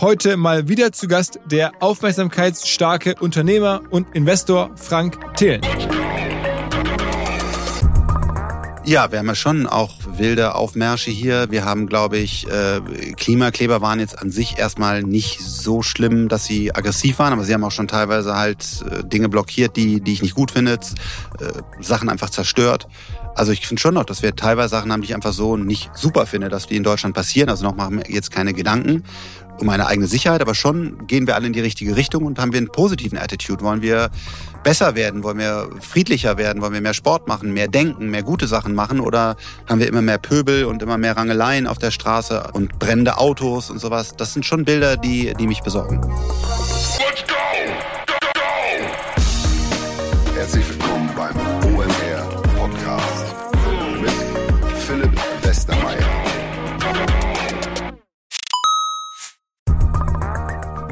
Heute mal wieder zu Gast der aufmerksamkeitsstarke Unternehmer und Investor Frank Thelen. Ja, wir haben ja schon auch wilde Aufmärsche hier. Wir haben, glaube ich, äh, Klimakleber waren jetzt an sich erstmal nicht so schlimm, dass sie aggressiv waren, aber sie haben auch schon teilweise halt äh, Dinge blockiert, die, die ich nicht gut finde, äh, Sachen einfach zerstört. Also ich finde schon noch, dass wir teilweise Sachen haben, die ich einfach so nicht super finde, dass die in Deutschland passieren. Also noch machen wir jetzt keine Gedanken um meine eigene Sicherheit, aber schon gehen wir alle in die richtige Richtung und haben wir einen positiven Attitude. Wollen wir besser werden? Wollen wir friedlicher werden? Wollen wir mehr Sport machen, mehr denken, mehr gute Sachen machen? Oder haben wir immer mehr Pöbel und immer mehr Rangeleien auf der Straße und brennende Autos und sowas? Das sind schon Bilder, die, die mich besorgen.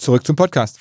Zurück zum Podcast.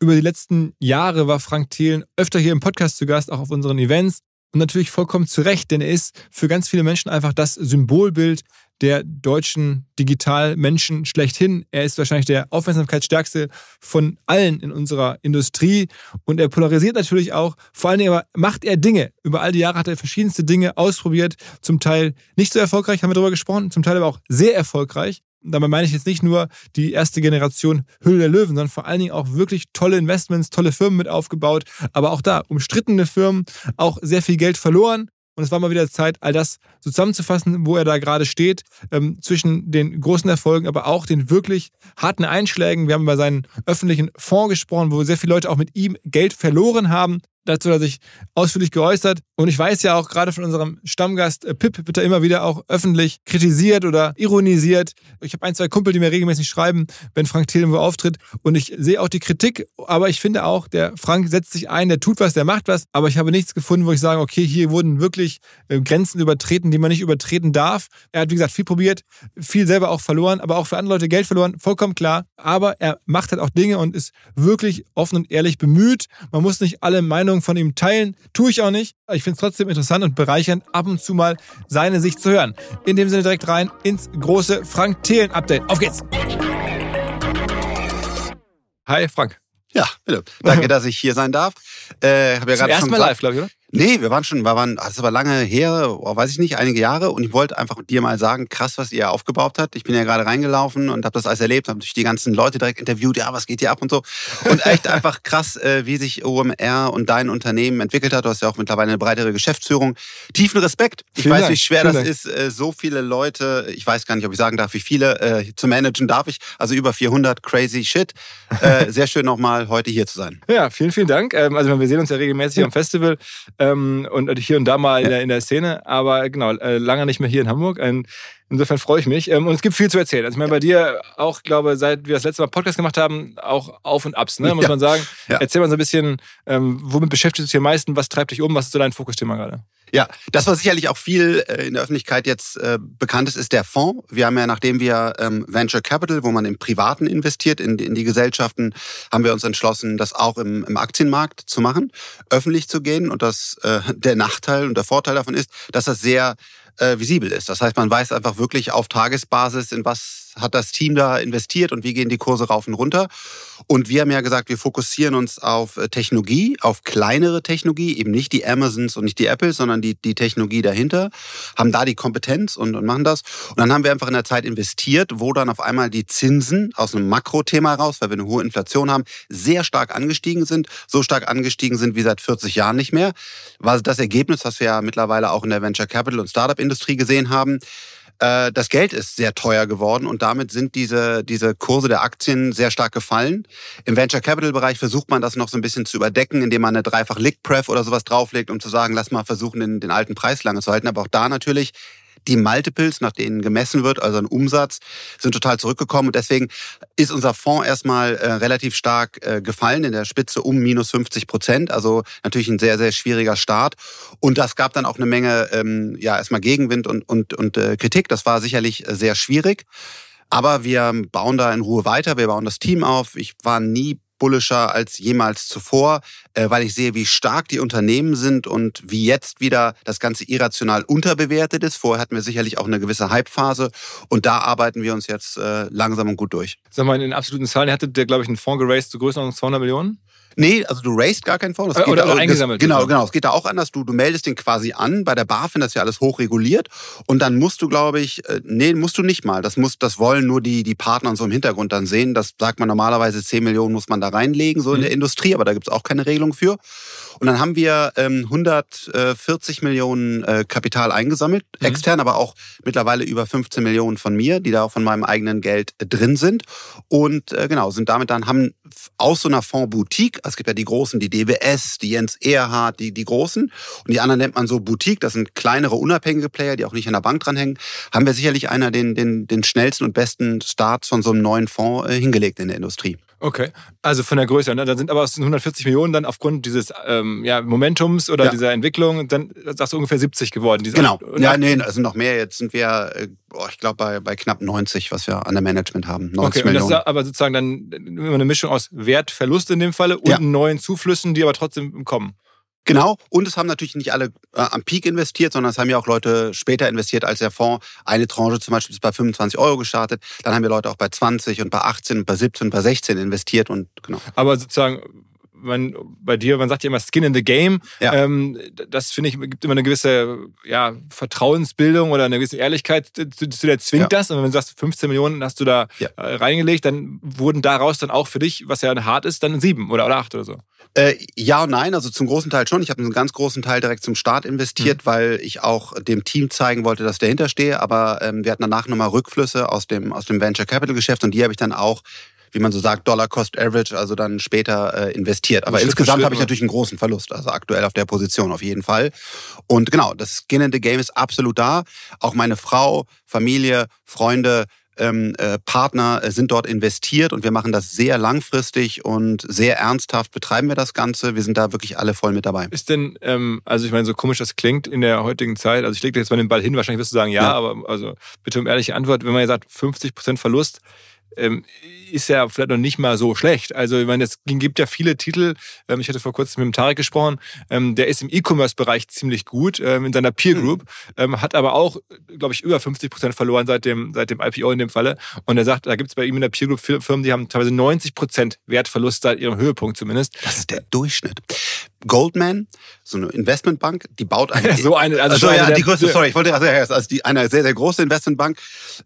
Über die letzten Jahre war Frank Thelen öfter hier im Podcast zu Gast, auch auf unseren Events. Und natürlich vollkommen zu Recht, denn er ist für ganz viele Menschen einfach das Symbolbild der deutschen Digitalmenschen schlechthin. Er ist wahrscheinlich der aufmerksamkeitsstärkste von allen in unserer Industrie und er polarisiert natürlich auch. Vor allen Dingen aber macht er Dinge. Über all die Jahre hat er verschiedenste Dinge ausprobiert, zum Teil nicht so erfolgreich, haben wir darüber gesprochen, zum Teil aber auch sehr erfolgreich. Dabei meine ich jetzt nicht nur die erste Generation Hülle der Löwen, sondern vor allen Dingen auch wirklich tolle Investments, tolle Firmen mit aufgebaut. Aber auch da umstrittene Firmen, auch sehr viel Geld verloren. Und es war mal wieder Zeit, all das zusammenzufassen, wo er da gerade steht, ähm, zwischen den großen Erfolgen, aber auch den wirklich harten Einschlägen. Wir haben über seinen öffentlichen Fonds gesprochen, wo sehr viele Leute auch mit ihm Geld verloren haben. Dazu hat er sich ausführlich geäußert. Und ich weiß ja auch gerade von unserem Stammgast äh, Pip wird er immer wieder auch öffentlich kritisiert oder ironisiert. Ich habe ein, zwei Kumpel, die mir regelmäßig schreiben, wenn Frank Thelen wo auftritt. Und ich sehe auch die Kritik, aber ich finde auch, der Frank setzt sich ein, der tut was, der macht was. Aber ich habe nichts gefunden, wo ich sage, okay, hier wurden wirklich äh, Grenzen übertreten, die man nicht übertreten darf. Er hat, wie gesagt, viel probiert, viel selber auch verloren, aber auch für andere Leute Geld verloren, vollkommen klar. Aber er macht halt auch Dinge und ist wirklich offen und ehrlich bemüht. Man muss nicht alle Meinungen Meinung von ihm teilen. Tue ich auch nicht. Ich finde es trotzdem interessant und bereichernd, ab und zu mal seine Sicht zu hören. In dem Sinne direkt rein ins große Frank Thelen Update. Auf geht's! Hi Frank. Ja, bitte. Danke, dass ich hier sein darf. Äh, hab ja Zum ersten Mal live, glaube ich, oder? Nee, wir waren schon, wir waren, das war lange her, oh, weiß ich nicht, einige Jahre. Und ich wollte einfach dir mal sagen, krass, was ihr aufgebaut habt. Ich bin ja gerade reingelaufen und habe das alles erlebt, habe die ganzen Leute direkt interviewt, ja, was geht hier ab und so. Und echt einfach krass, äh, wie sich OMR und dein Unternehmen entwickelt hat. Du hast ja auch mittlerweile eine breitere Geschäftsführung. Tiefen Respekt. Ich Vielen weiß, Dank. wie schwer Vielen das Dank. ist, äh, so viele Leute, ich weiß gar nicht, ob ich sagen darf, wie viele, äh, zu managen darf ich. Also über 400, crazy shit. Sehr schön nochmal heute hier zu sein. Ja, vielen, vielen Dank. Ähm, also wir sehen uns ja regelmäßig am Festival ähm, und hier und da mal in der, in der Szene, aber genau, äh, lange nicht mehr hier in Hamburg. Ein Insofern freue ich mich. Ähm, und es gibt viel zu erzählen. Also ich meine, bei dir auch, glaube seit wir das letzte Mal Podcast gemacht haben, auch Auf und Abs, ne? muss ja. man sagen. Ja. Erzähl mal so ein bisschen, ähm, womit beschäftigst du dich am meisten? Was treibt dich um? Was ist so dein Fokusthema gerade? Ja, das, was sicherlich auch viel äh, in der Öffentlichkeit jetzt äh, bekannt ist, ist der Fonds. Wir haben ja, nachdem wir ähm, Venture Capital, wo man im Privaten investiert, in, in die Gesellschaften, haben wir uns entschlossen, das auch im, im Aktienmarkt zu machen, öffentlich zu gehen. Und das äh, der Nachteil und der Vorteil davon ist, dass das sehr äh, visibel ist. Das heißt, man weiß einfach wirklich auf Tagesbasis, in was hat das Team da investiert und wie gehen die Kurse rauf und runter. Und wir haben ja gesagt, wir fokussieren uns auf äh, Technologie, auf kleinere Technologie, eben nicht die Amazons und nicht die Apples, sondern die, die Technologie dahinter, haben da die Kompetenz und, und machen das. Und dann haben wir einfach in der Zeit investiert, wo dann auf einmal die Zinsen aus einem Makrothema raus, weil wir eine hohe Inflation haben, sehr stark angestiegen sind, so stark angestiegen sind wie seit 40 Jahren nicht mehr. War das Ergebnis, was wir ja mittlerweile auch in der Venture Capital und Startup-Industrie gesehen haben äh, das Geld ist sehr teuer geworden und damit sind diese, diese Kurse der Aktien sehr stark gefallen. Im Venture Capital Bereich versucht man das noch so ein bisschen zu überdecken, indem man eine dreifach Lick Pref oder sowas drauflegt, um zu sagen, lass mal versuchen, den, den alten Preis lange zu halten. Aber auch da natürlich die Multiples, nach denen gemessen wird, also ein Umsatz, sind total zurückgekommen. Und deswegen ist unser Fonds erstmal äh, relativ stark äh, gefallen, in der Spitze um minus 50 Prozent. Also natürlich ein sehr, sehr schwieriger Start. Und das gab dann auch eine Menge, ähm, ja, erstmal Gegenwind und, und, und äh, Kritik. Das war sicherlich äh, sehr schwierig. Aber wir bauen da in Ruhe weiter, wir bauen das Team auf. Ich war nie bullischer als jemals zuvor, äh, weil ich sehe, wie stark die Unternehmen sind und wie jetzt wieder das Ganze irrational unterbewertet ist. Vorher hatten wir sicherlich auch eine gewisse Hype-Phase und da arbeiten wir uns jetzt äh, langsam und gut durch. Sag mal, in absoluten Zahlen hattet ihr, glaube ich, einen Fonds geraced zu Größenordnung 200 Millionen? Nee, also du raised gar keinen Fonds. Das oder, oder eingesammelt. Das, genau, genau. Es geht da auch anders. Du, du meldest den quasi an. Bei der BaFin das ist ja alles hochreguliert. Und dann musst du, glaube ich, äh, nee, musst du nicht mal. Das muss, das wollen nur die, die Partner und so im Hintergrund dann sehen. Das sagt man normalerweise, 10 Millionen muss man da reinlegen, so in mhm. der Industrie, aber da gibt's auch keine Regelung für. Und dann haben wir ähm, 140 Millionen äh, Kapital eingesammelt, mhm. extern, aber auch mittlerweile über 15 Millionen von mir, die da auch von meinem eigenen Geld äh, drin sind. Und äh, genau, sind damit dann, haben aus so einer Fonds-Boutique, es gibt ja die großen, die DWS, die Jens Erhardt, die, die großen, und die anderen nennt man so Boutique, das sind kleinere, unabhängige Player, die auch nicht an der Bank dranhängen, haben wir sicherlich einer den, den, den schnellsten und besten Starts von so einem neuen Fonds äh, hingelegt in der Industrie. Okay, also von der Größe. Ne? Dann sind aber aus den 140 Millionen dann aufgrund dieses ähm, ja, Momentums oder ja. dieser Entwicklung, dann sagst du ungefähr 70 geworden. genau. Ja, nee, also noch mehr. Jetzt sind wir, boah, ich glaube, bei, bei knapp 90, was wir an der Management haben. 90 okay, Millionen. und das ist aber sozusagen dann immer eine Mischung aus Wertverlust in dem Falle und ja. neuen Zuflüssen, die aber trotzdem kommen. Genau. Und es haben natürlich nicht alle äh, am Peak investiert, sondern es haben ja auch Leute später investiert als der Fonds. Eine Tranche zum Beispiel ist bei 25 Euro gestartet. Dann haben wir Leute auch bei 20 und bei 18 und bei 17 und bei 16 investiert und genau. Aber sozusagen, man, bei dir, man sagt ja immer Skin in the Game. Ja. Ähm, das finde ich, gibt immer eine gewisse ja, Vertrauensbildung oder eine gewisse Ehrlichkeit zu, zu der zwingt ja. das. Und wenn du sagst, 15 Millionen hast du da ja. Äh, reingelegt, dann wurden daraus dann auch für dich, was ja hart ist, dann sieben oder, oder acht oder so. Äh, ja und nein, also zum großen Teil schon. Ich habe einen ganz großen Teil direkt zum Start investiert, mhm. weil ich auch dem Team zeigen wollte, dass ich dahinter stehe. Aber ähm, wir hatten danach nochmal Rückflüsse aus dem, aus dem Venture Capital Geschäft und die habe ich dann auch wie man so sagt, Dollar Cost Average, also dann später äh, investiert. Aber insgesamt habe ich natürlich einen großen Verlust, also aktuell auf der Position auf jeden Fall. Und genau, das Skin in the Game ist absolut da. Auch meine Frau, Familie, Freunde, ähm, äh, Partner äh, sind dort investiert und wir machen das sehr langfristig und sehr ernsthaft betreiben wir das Ganze. Wir sind da wirklich alle voll mit dabei. Ist denn, ähm, also ich meine, so komisch das klingt in der heutigen Zeit, also ich lege dir jetzt mal den Ball hin, wahrscheinlich wirst du sagen ja, ja. aber also bitte um ehrliche Antwort, wenn man ja sagt 50% Verlust, ähm, ist ja vielleicht noch nicht mal so schlecht. Also ich meine, es gibt ja viele Titel. Ähm, ich hatte vor kurzem mit dem Tarek gesprochen. Ähm, der ist im E-Commerce-Bereich ziemlich gut in seiner Peer Group, mhm. hat aber auch, glaube ich, über 50 Prozent verloren seit dem, seit dem IPO in dem Falle. Und er sagt, da gibt es bei ihm in der Peer Group Firmen, die haben teilweise 90 Prozent Wertverlust seit ihrem Höhepunkt zumindest. Das ist der Durchschnitt. Goldman, so eine Investmentbank, die baut eine. so eine, also, also ja, die größte, sorry, ich wollte also, also die, eine sehr, sehr große Investmentbank.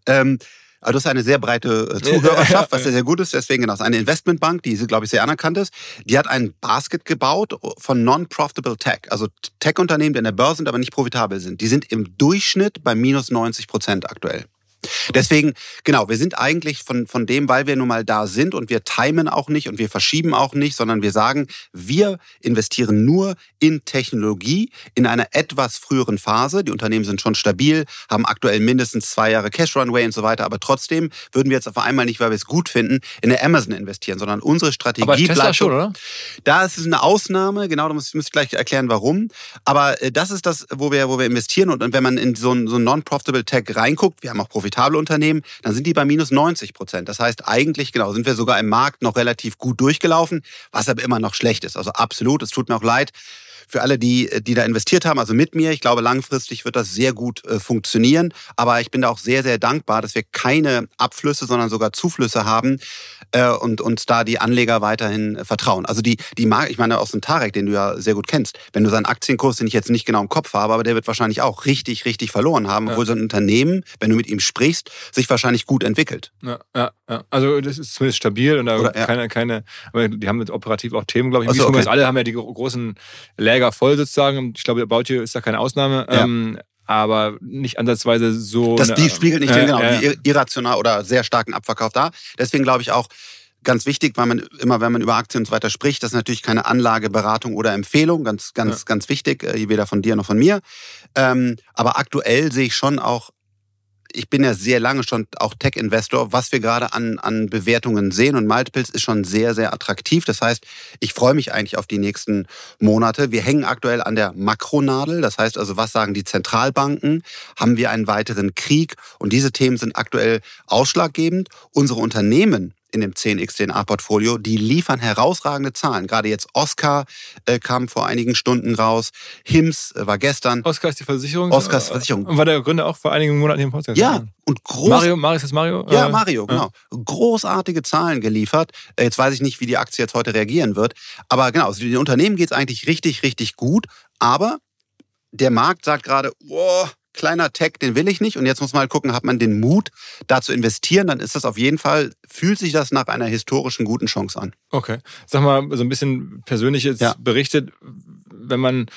Ähm, also das ist eine sehr breite äh, Zuhörerschaft, was sehr, sehr gut ist. Deswegen genau, eine Investmentbank, die, glaube ich, sehr anerkannt ist. Die hat ein Basket gebaut von non-profitable Tech. Also Tech-Unternehmen, die an der Börse sind, aber nicht profitabel sind. Die sind im Durchschnitt bei minus 90 Prozent aktuell. Deswegen, genau, wir sind eigentlich von, von dem, weil wir nun mal da sind und wir timen auch nicht und wir verschieben auch nicht, sondern wir sagen, wir investieren nur in Technologie in einer etwas früheren Phase. Die Unternehmen sind schon stabil, haben aktuell mindestens zwei Jahre Cash Runway und so weiter, aber trotzdem würden wir jetzt auf einmal nicht, weil wir es gut finden, in der Amazon investieren, sondern unsere Strategie aber Tesla bleibt schon, oder? Da ist es eine Ausnahme, genau, da muss, ich gleich erklären, warum. Aber äh, das ist das, wo wir, wo wir investieren und, wenn man in so ein, so ein non-profitable Tech reinguckt, wir haben auch profitable Unternehmen, dann sind die bei minus 90 Prozent. Das heißt, eigentlich, genau, sind wir sogar im Markt noch relativ gut durchgelaufen, was aber immer noch schlecht ist. Also absolut, es tut mir auch leid für alle, die, die da investiert haben, also mit mir. Ich glaube, langfristig wird das sehr gut äh, funktionieren. Aber ich bin da auch sehr, sehr dankbar, dass wir keine Abflüsse, sondern sogar Zuflüsse haben äh, und uns da die Anleger weiterhin äh, vertrauen. Also die, die Marke, ich meine aus dem Tarek, den du ja sehr gut kennst, wenn du seinen Aktienkurs, den ich jetzt nicht genau im Kopf habe, aber der wird wahrscheinlich auch richtig, richtig verloren haben, obwohl ja. so ein Unternehmen, wenn du mit ihm sprichst, sich wahrscheinlich gut entwickelt. Ja, ja, ja. Also das ist zumindest stabil und da Oder, keine, keine, aber die haben jetzt operativ auch Themen, glaube ich. Also, okay. Alle haben ja die großen Läger voll sozusagen. Ich glaube, About You ist da keine Ausnahme. Ja. Ähm, aber nicht ansatzweise so. Das, die spiegelt nicht äh, den, genau, äh, irrational oder sehr starken Abverkauf da. Deswegen glaube ich auch, ganz wichtig, weil man immer, wenn man über Aktien und so weiter spricht, das ist natürlich keine Anlageberatung oder Empfehlung, ganz, ganz, ja. ganz wichtig, äh, weder von dir noch von mir. Ähm, aber aktuell sehe ich schon auch ich bin ja sehr lange schon auch Tech-Investor. Was wir gerade an, an Bewertungen sehen und Multiples ist schon sehr, sehr attraktiv. Das heißt, ich freue mich eigentlich auf die nächsten Monate. Wir hängen aktuell an der Makronadel. Das heißt also, was sagen die Zentralbanken? Haben wir einen weiteren Krieg? Und diese Themen sind aktuell ausschlaggebend. Unsere Unternehmen in dem 10x DNA-Portfolio, die liefern herausragende Zahlen. Gerade jetzt Oscar äh, kam vor einigen Stunden raus, HIMS äh, war gestern. Oscar ist die Versicherung? Oscar ist die Versicherung. Und war der Gründer auch vor einigen Monaten hier im Podcast? Ja, und groß. Mario, Mario ist das Mario? Ja, äh, Mario, genau. Ja. Großartige Zahlen geliefert. Äh, jetzt weiß ich nicht, wie die Aktie jetzt heute reagieren wird. Aber genau, also den Unternehmen geht es eigentlich richtig, richtig gut. Aber der Markt sagt gerade, wow, kleiner Tech, den will ich nicht. Und jetzt muss man halt gucken, hat man den Mut, da zu investieren, dann ist das auf jeden Fall, fühlt sich das nach einer historischen guten Chance an. Okay. Sag mal, so ein bisschen persönlich jetzt ja. berichtet, wenn man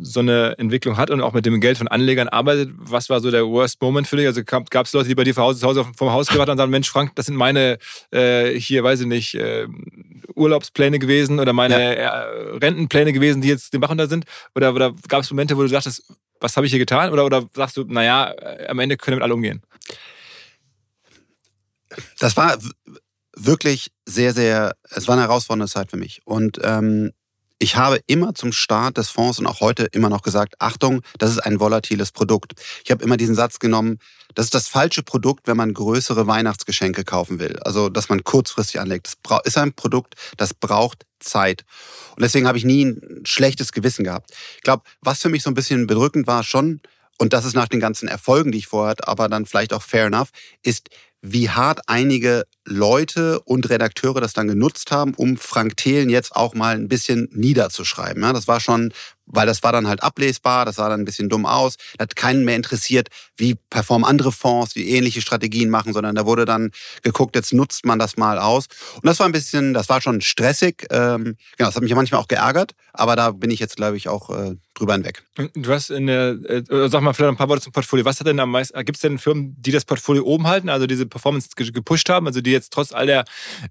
so eine Entwicklung hat und auch mit dem Geld von Anlegern arbeitet, was war so der Worst Moment für dich? Also gab es Leute, die bei dir zu Hause vom Haus gewartet und sagen, Mensch, Frank, das sind meine, äh, hier, weiß ich nicht, äh, Urlaubspläne gewesen oder meine ja. äh, Rentenpläne gewesen, die jetzt den Bach unter sind? Oder, oder gab es Momente, wo du dachtest, was habe ich hier getan? Oder, oder sagst du, naja, äh, am Ende können wir mit alle umgehen? Das war wirklich sehr, sehr, es war eine herausfordernde Zeit für mich. Und ähm, ich habe immer zum Start des Fonds und auch heute immer noch gesagt, Achtung, das ist ein volatiles Produkt. Ich habe immer diesen Satz genommen, das ist das falsche Produkt, wenn man größere Weihnachtsgeschenke kaufen will. Also, dass man kurzfristig anlegt. Das ist ein Produkt, das braucht Zeit. Und deswegen habe ich nie ein schlechtes Gewissen gehabt. Ich glaube, was für mich so ein bisschen bedrückend war schon, und das ist nach den ganzen Erfolgen, die ich vorher hatte, aber dann vielleicht auch fair enough, ist, wie hart einige Leute und Redakteure das dann genutzt haben, um Frank Thelen jetzt auch mal ein bisschen niederzuschreiben. Ja, das war schon, weil das war dann halt ablesbar, das sah dann ein bisschen dumm aus. Da hat keinen mehr interessiert, wie performen andere Fonds, die ähnliche Strategien machen, sondern da wurde dann geguckt, jetzt nutzt man das mal aus. Und das war ein bisschen, das war schon stressig. Ähm, genau, das hat mich manchmal auch geärgert, aber da bin ich jetzt, glaube ich, auch äh, drüber hinweg. Du hast in der, äh, sag mal vielleicht ein paar Worte zum Portfolio. Was hat denn am meisten, gibt es denn Firmen, die das Portfolio oben halten, also diese Performance gepusht haben, also die jetzt trotz all der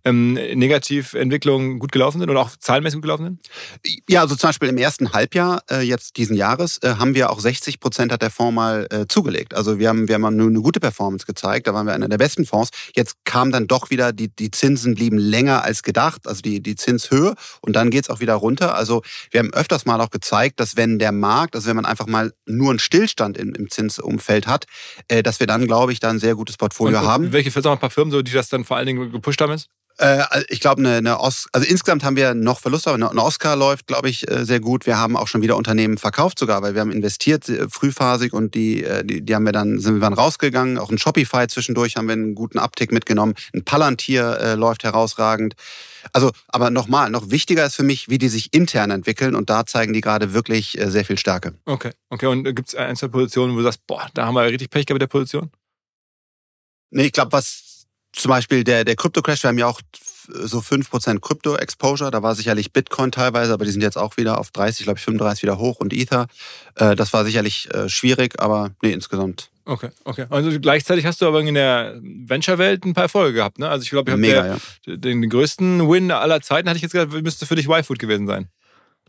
ähm, Negativentwicklungen gut gelaufen sind oder auch zahlenmäßig gut gelaufen sind? Ja, also zum Beispiel im ersten Halbjahr äh, jetzt diesen Jahres äh, haben wir auch 60 Prozent hat der Fonds mal äh, zugelegt. Also wir haben, wir haben nur eine gute Performance gezeigt, da waren wir einer der besten Fonds. Jetzt kam dann doch wieder, die, die Zinsen blieben länger als gedacht, also die, die Zinshöhe und dann geht es auch wieder runter. Also wir haben öfters mal auch gezeigt, dass wenn der Markt, also wenn man einfach mal nur einen Stillstand im, im Zinsumfeld hat, äh, dass wir dann, glaube ich, da ein sehr gutes Portfolio und, haben. Welche, sag mal ein paar Firmen, so, die das dann vor allen Dingen gepusht haben ist? Äh, ich glaube, eine, eine Os also insgesamt haben wir noch Verluste, aber eine Oscar läuft, glaube ich, äh, sehr gut. Wir haben auch schon wieder Unternehmen verkauft sogar, weil wir haben investiert äh, frühphasig und die, äh, die, die haben wir dann, sind wir dann rausgegangen. Auch ein Shopify zwischendurch haben wir einen guten Uptick mitgenommen. Ein Palantir äh, läuft herausragend. Also, aber nochmal, noch wichtiger ist für mich, wie die sich intern entwickeln und da zeigen die gerade wirklich äh, sehr viel Stärke. Okay, okay. Und gibt es einzelne Positionen, wo du sagst, boah, da haben wir richtig Pech gehabt mit der Position? Nee, ich glaube, was Zum Beispiel der, der Crypto-Crash, wir haben ja auch so 5% Krypto-Exposure. Da war sicherlich Bitcoin teilweise, aber die sind jetzt auch wieder auf 30, glaube ich, 35 wieder hoch und Ether. Äh, das war sicherlich äh, schwierig, aber nee, insgesamt. Okay, okay. Also gleichzeitig hast du aber in der Venture-Welt ein paar Erfolge gehabt, ne? Also ich glaube, ich habe ja. den, den, größten Win aller Zeiten, hatte ich jetzt gesagt, müsste für dich Y-Food gewesen sein.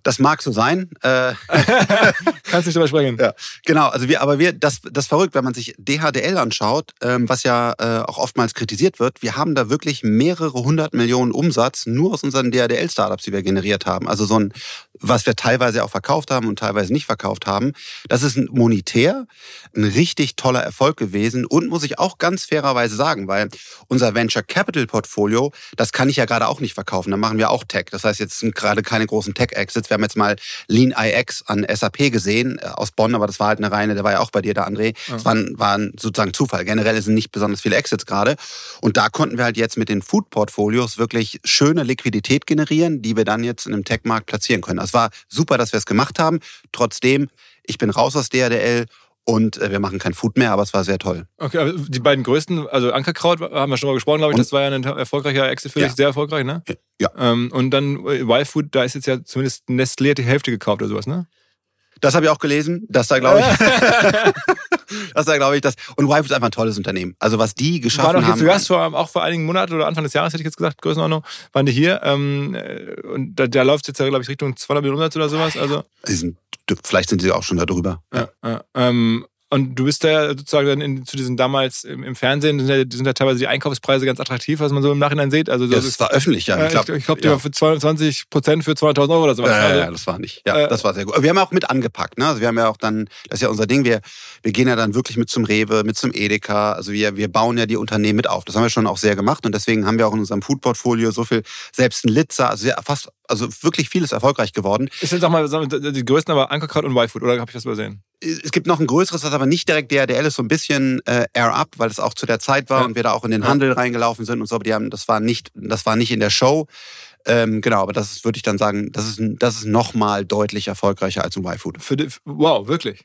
Das mag so sein. Äh, Kannst nicht drüber sprechen. Ja, genau. Also wir, aber wir, das, das verrückt, wenn man sich DHDL anschaut, ähm, was ja äh, auch oftmals kritisiert wird. Wir haben da wirklich mehrere hundert Millionen Umsatz nur aus unseren DHDL-Startups, die wir generiert haben. Also so ein, was wir teilweise auch verkauft haben und teilweise nicht verkauft haben. Das ist ein monetär ein richtig toller Erfolg gewesen und muss ich auch ganz fairerweise sagen, weil unser Venture Capital Portfolio, das kann ich ja gerade auch nicht verkaufen. Da machen wir auch Tech. Das heißt, jetzt sind gerade keine großen Tech-Exits. Wir haben jetzt mal Lean IX an SAP gesehen äh, aus Bonn, aber das war halt eine reine, der war ja auch bei dir, der André. Das war, war sozusagen Zufall. Generell sind nicht besonders viele Exits gerade. Und da konnten wir halt jetzt mit den Food-Portfolios wirklich schöne Liquidität generieren, die wir dann jetzt in einem Tech-Markt platzieren können. Es war super, dass wir es gemacht haben. Trotzdem, ich bin raus aus DRDL und äh, wir machen kein Food mehr, aber es war sehr toll. Okay, aber die beiden größten, also Ankerkraut haben wir schon mal gesprochen, glaube ich, und, das war ja ein erfolgreicher Exit für ja. dich, sehr erfolgreich, ne? Ja. Ähm, und dann Y-Food, da ist jetzt ja zumindest Nestlé die Hälfte gekauft oder sowas, ne? Das habe ich auch gelesen, dass da glaube ich, das da glaube ich, das und Y-Food ist einfach ein tolles Unternehmen. Also was die geschaffen haben. War doch jetzt zu Gast vor, auch vor einigen Monaten oder Anfang des Jahres hätte ich jetzt gesagt, Größenordnung, waren die hier ähm, äh, und da, da läuft es jetzt ja glaube ich Richtung 200 Millionen Umsatz oder sowas. Also sind, vielleicht sind sie auch schon da drüber. Ja, ja. Ähm, und du bist da ja sozusagen dann in, zu diesen damals im, im Fernsehen, sind ja, sind ja, teilweise die Einkaufspreise ganz attraktiv, was man so im Nachhinein sieht. Also das, das war öffentlich, ja. ich glaube, ich glaub, die ja. war für 22 Prozent für 200.000 Euro oder sowas. Ja, ja, ja, das war nicht. Ja, äh, das war sehr gut. Aber wir haben ja auch mit angepackt. Ne? Also wir haben ja auch dann, das ist ja unser Ding, wir, wir gehen ja dann wirklich mit zum Rewe, mit zum Edeka. Also wir, wir bauen ja die Unternehmen mit auf. Das haben wir schon auch sehr gemacht und deswegen haben wir auch in unserem Food-Portfolio so viel, selbst ein Litzer, also fast, also wirklich vieles erfolgreich geworden. Ist jetzt, sag mal, die größten aber Ankerkraut und Y-Food, oder habe ich das übersehen? Es gibt noch ein größeres, das aber nicht direkt DRDL ist, so ein bisschen äh, Air Up, weil es auch zu der Zeit war ja. und wir da auch in den Handel reingelaufen sind und so, aber die haben, das war nicht, das war nicht in der Show. Ähm, genau, aber das würde ich dann sagen, das ist, das ist nochmal deutlich erfolgreicher als ein Y-Food. Wow, wirklich?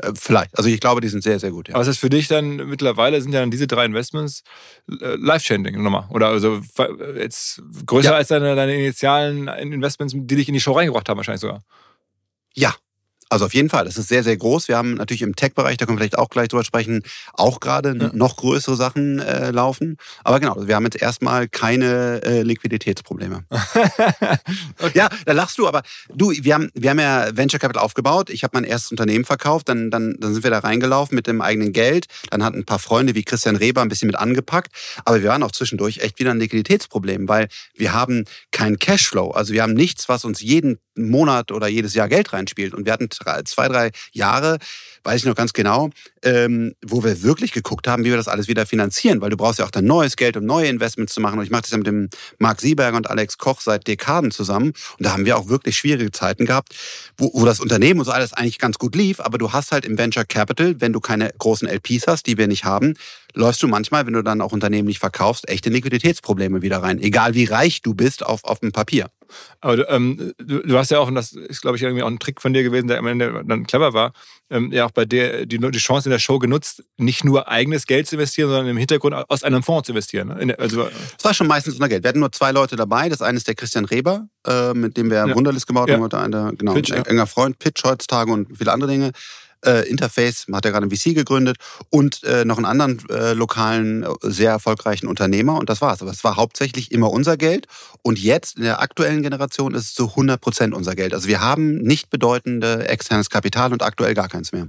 Äh, vielleicht. Also ich glaube, die sind sehr, sehr gut. Ja. Aber es ist für dich dann mittlerweile sind ja dann diese drei Investments äh, life-changing nochmal. Oder also jetzt größer ja. als deine, deine initialen Investments, die dich in die Show reingebracht haben, wahrscheinlich sogar. Ja, also auf jeden Fall, das ist sehr, sehr groß. Wir haben natürlich im Tech-Bereich, da können wir vielleicht auch gleich drüber sprechen, auch gerade ja. noch größere Sachen äh, laufen. Aber genau, wir haben jetzt erstmal keine äh, Liquiditätsprobleme. okay. Ja, da lachst du, aber du, wir haben, wir haben ja Venture Capital aufgebaut. Ich habe mein erstes Unternehmen verkauft, dann, dann, dann sind wir da reingelaufen mit dem eigenen Geld. Dann hatten ein paar Freunde wie Christian Reber ein bisschen mit angepackt. Aber wir waren auch zwischendurch echt wieder ein Liquiditätsproblem, weil wir haben keinen Cashflow. Also wir haben nichts, was uns jeden Monat oder jedes Jahr Geld reinspielt. Und wir hatten zwei, drei Jahre, weiß ich noch ganz genau, ähm, wo wir wirklich geguckt haben, wie wir das alles wieder finanzieren, weil du brauchst ja auch dann neues Geld, um neue Investments zu machen. Und ich mache das ja mit dem Marc Sieberger und Alex Koch seit Dekaden zusammen. Und da haben wir auch wirklich schwierige Zeiten gehabt, wo, wo das Unternehmen und so alles eigentlich ganz gut lief. Aber du hast halt im Venture Capital, wenn du keine großen LPs hast, die wir nicht haben, läufst du manchmal, wenn du dann auch Unternehmen nicht verkaufst, echte Liquiditätsprobleme wieder rein. Egal wie reich du bist auf, auf dem Papier. Aber ähm, du, du, hast ja auch, und das ist, glaube ich, irgendwie auch ein Trick von dir gewesen, der am Ende dann clever war, ähm, ja auch bei der die, die Chance in der Show genutzt, nicht nur eigenes Geld zu investieren, sondern im Hintergrund aus einem Fonds zu investieren. Ne? Also, es war schon meistens unser Geld. Wir hatten nur zwei Leute dabei. Das eine ist der Christian Reber, äh, mit dem wir ja. Wunderlist gebaut ja. haben. Eine, genau, Pitch, ein enger Freund, Pitch heutzutage und viele andere Dinge äh, Interface, hat er gerade ein VC gegründet und äh, noch einen anderen äh, lokalen, sehr erfolgreichen Unternehmer und das war's. Aber es war hauptsächlich immer unser Geld und jetzt in der aktuellen Generation ist es zu 100 Prozent unser Geld. Also wir haben nicht bedeutende externes Kapital und aktuell gar keins mehr.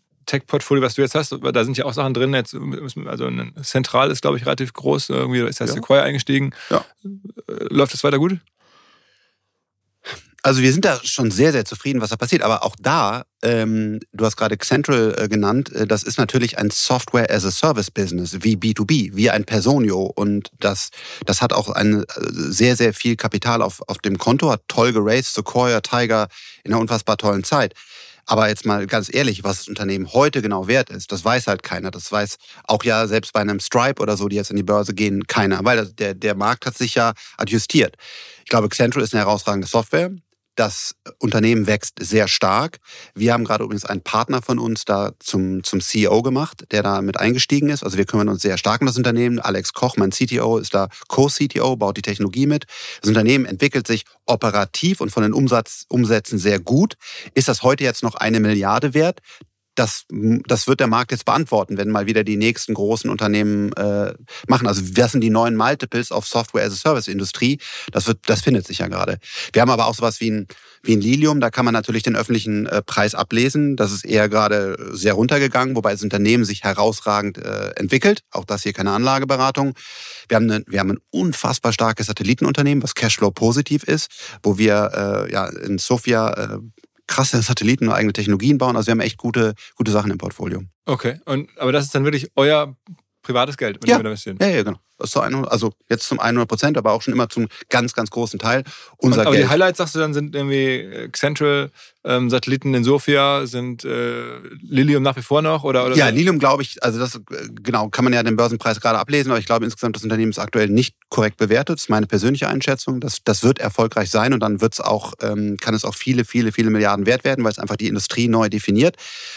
Tech-Portfolio, was du jetzt hast, da sind ja auch Sachen drin. Jetzt, also Zentral ist, glaube ich, relativ groß. Irgendwie ist ja Sequoia eingestiegen. Ja. Äh, läuft das weiter gut? Also wir sind da schon sehr, sehr zufrieden, was da passiert. Aber auch da, ähm, du hast gerade Central äh, genannt, äh, das ist natürlich ein Software-as-a-Service-Business, wie B2B, wie ein Personio. Und das, das hat auch ein, äh, sehr, sehr viel Kapital auf, auf dem Konto, hat toll geraced, Sequoia, Tiger in einer unfassbar tollen Zeit. Aber jetzt mal ganz ehrlich, was das Unternehmen heute genau wert ist, das weiß halt keiner. Das weiß auch ja selbst bei einem Stripe oder so, die jetzt in die Börse gehen, keiner. Weil der, der Markt hat sich ja adjustiert. Ich glaube, Central ist eine herausragende Software. Das Unternehmen wächst sehr stark. Wir haben gerade übrigens einen Partner von uns da zum, zum CEO gemacht, der da mit eingestiegen ist. Also wir kümmern uns sehr stark um das Unternehmen. Alex Koch, mein CTO, ist da Co-CTO, baut die Technologie mit. Das Unternehmen entwickelt sich operativ und von den Umsatz, Umsätzen sehr gut. Ist das heute jetzt noch eine Milliarde wert? Das, das wird der Markt jetzt beantworten, wenn mal wieder die nächsten großen Unternehmen äh, machen. Also was sind die neuen Multiples auf Software as a Service Industrie? Das wird, das findet sich ja gerade. Wir haben aber auch sowas wie ein, wie ein Lilium. Da kann man natürlich den öffentlichen äh, Preis ablesen. Das ist eher gerade sehr runtergegangen, wobei das Unternehmen sich herausragend äh, entwickelt. Auch das hier keine Anlageberatung. Wir haben, eine, wir haben ein unfassbar starkes Satellitenunternehmen, was Cashflow positiv ist, wo wir äh, ja in Sofia äh, krasse Satelliten und eigene Technologien bauen. Also wir haben echt gute, gute Sachen im Portfolio. Okay, und, aber das ist dann wirklich euer privates Geld, wenn ja. wir da investieren? Ja, ja, genau. Also jetzt zum 100 Prozent, aber auch schon immer zum ganz, ganz großen Teil unser und, aber Geld. die Highlights, sagst du dann, sind irgendwie Central, ähm, Satelliten in Sofia, sind äh, Lilium nach wie vor noch? Oder, oder ja, so? Lilium glaube ich, also das genau kann man ja den Börsenpreis gerade ablesen, aber ich glaube insgesamt das Unternehmen ist aktuell nicht korrekt bewertet. Das ist meine persönliche Einschätzung. Das, das wird erfolgreich sein und dann wird's auch, ähm, kann es auch viele, viele, viele Milliarden wert werden, weil es einfach die Industrie neu definiert.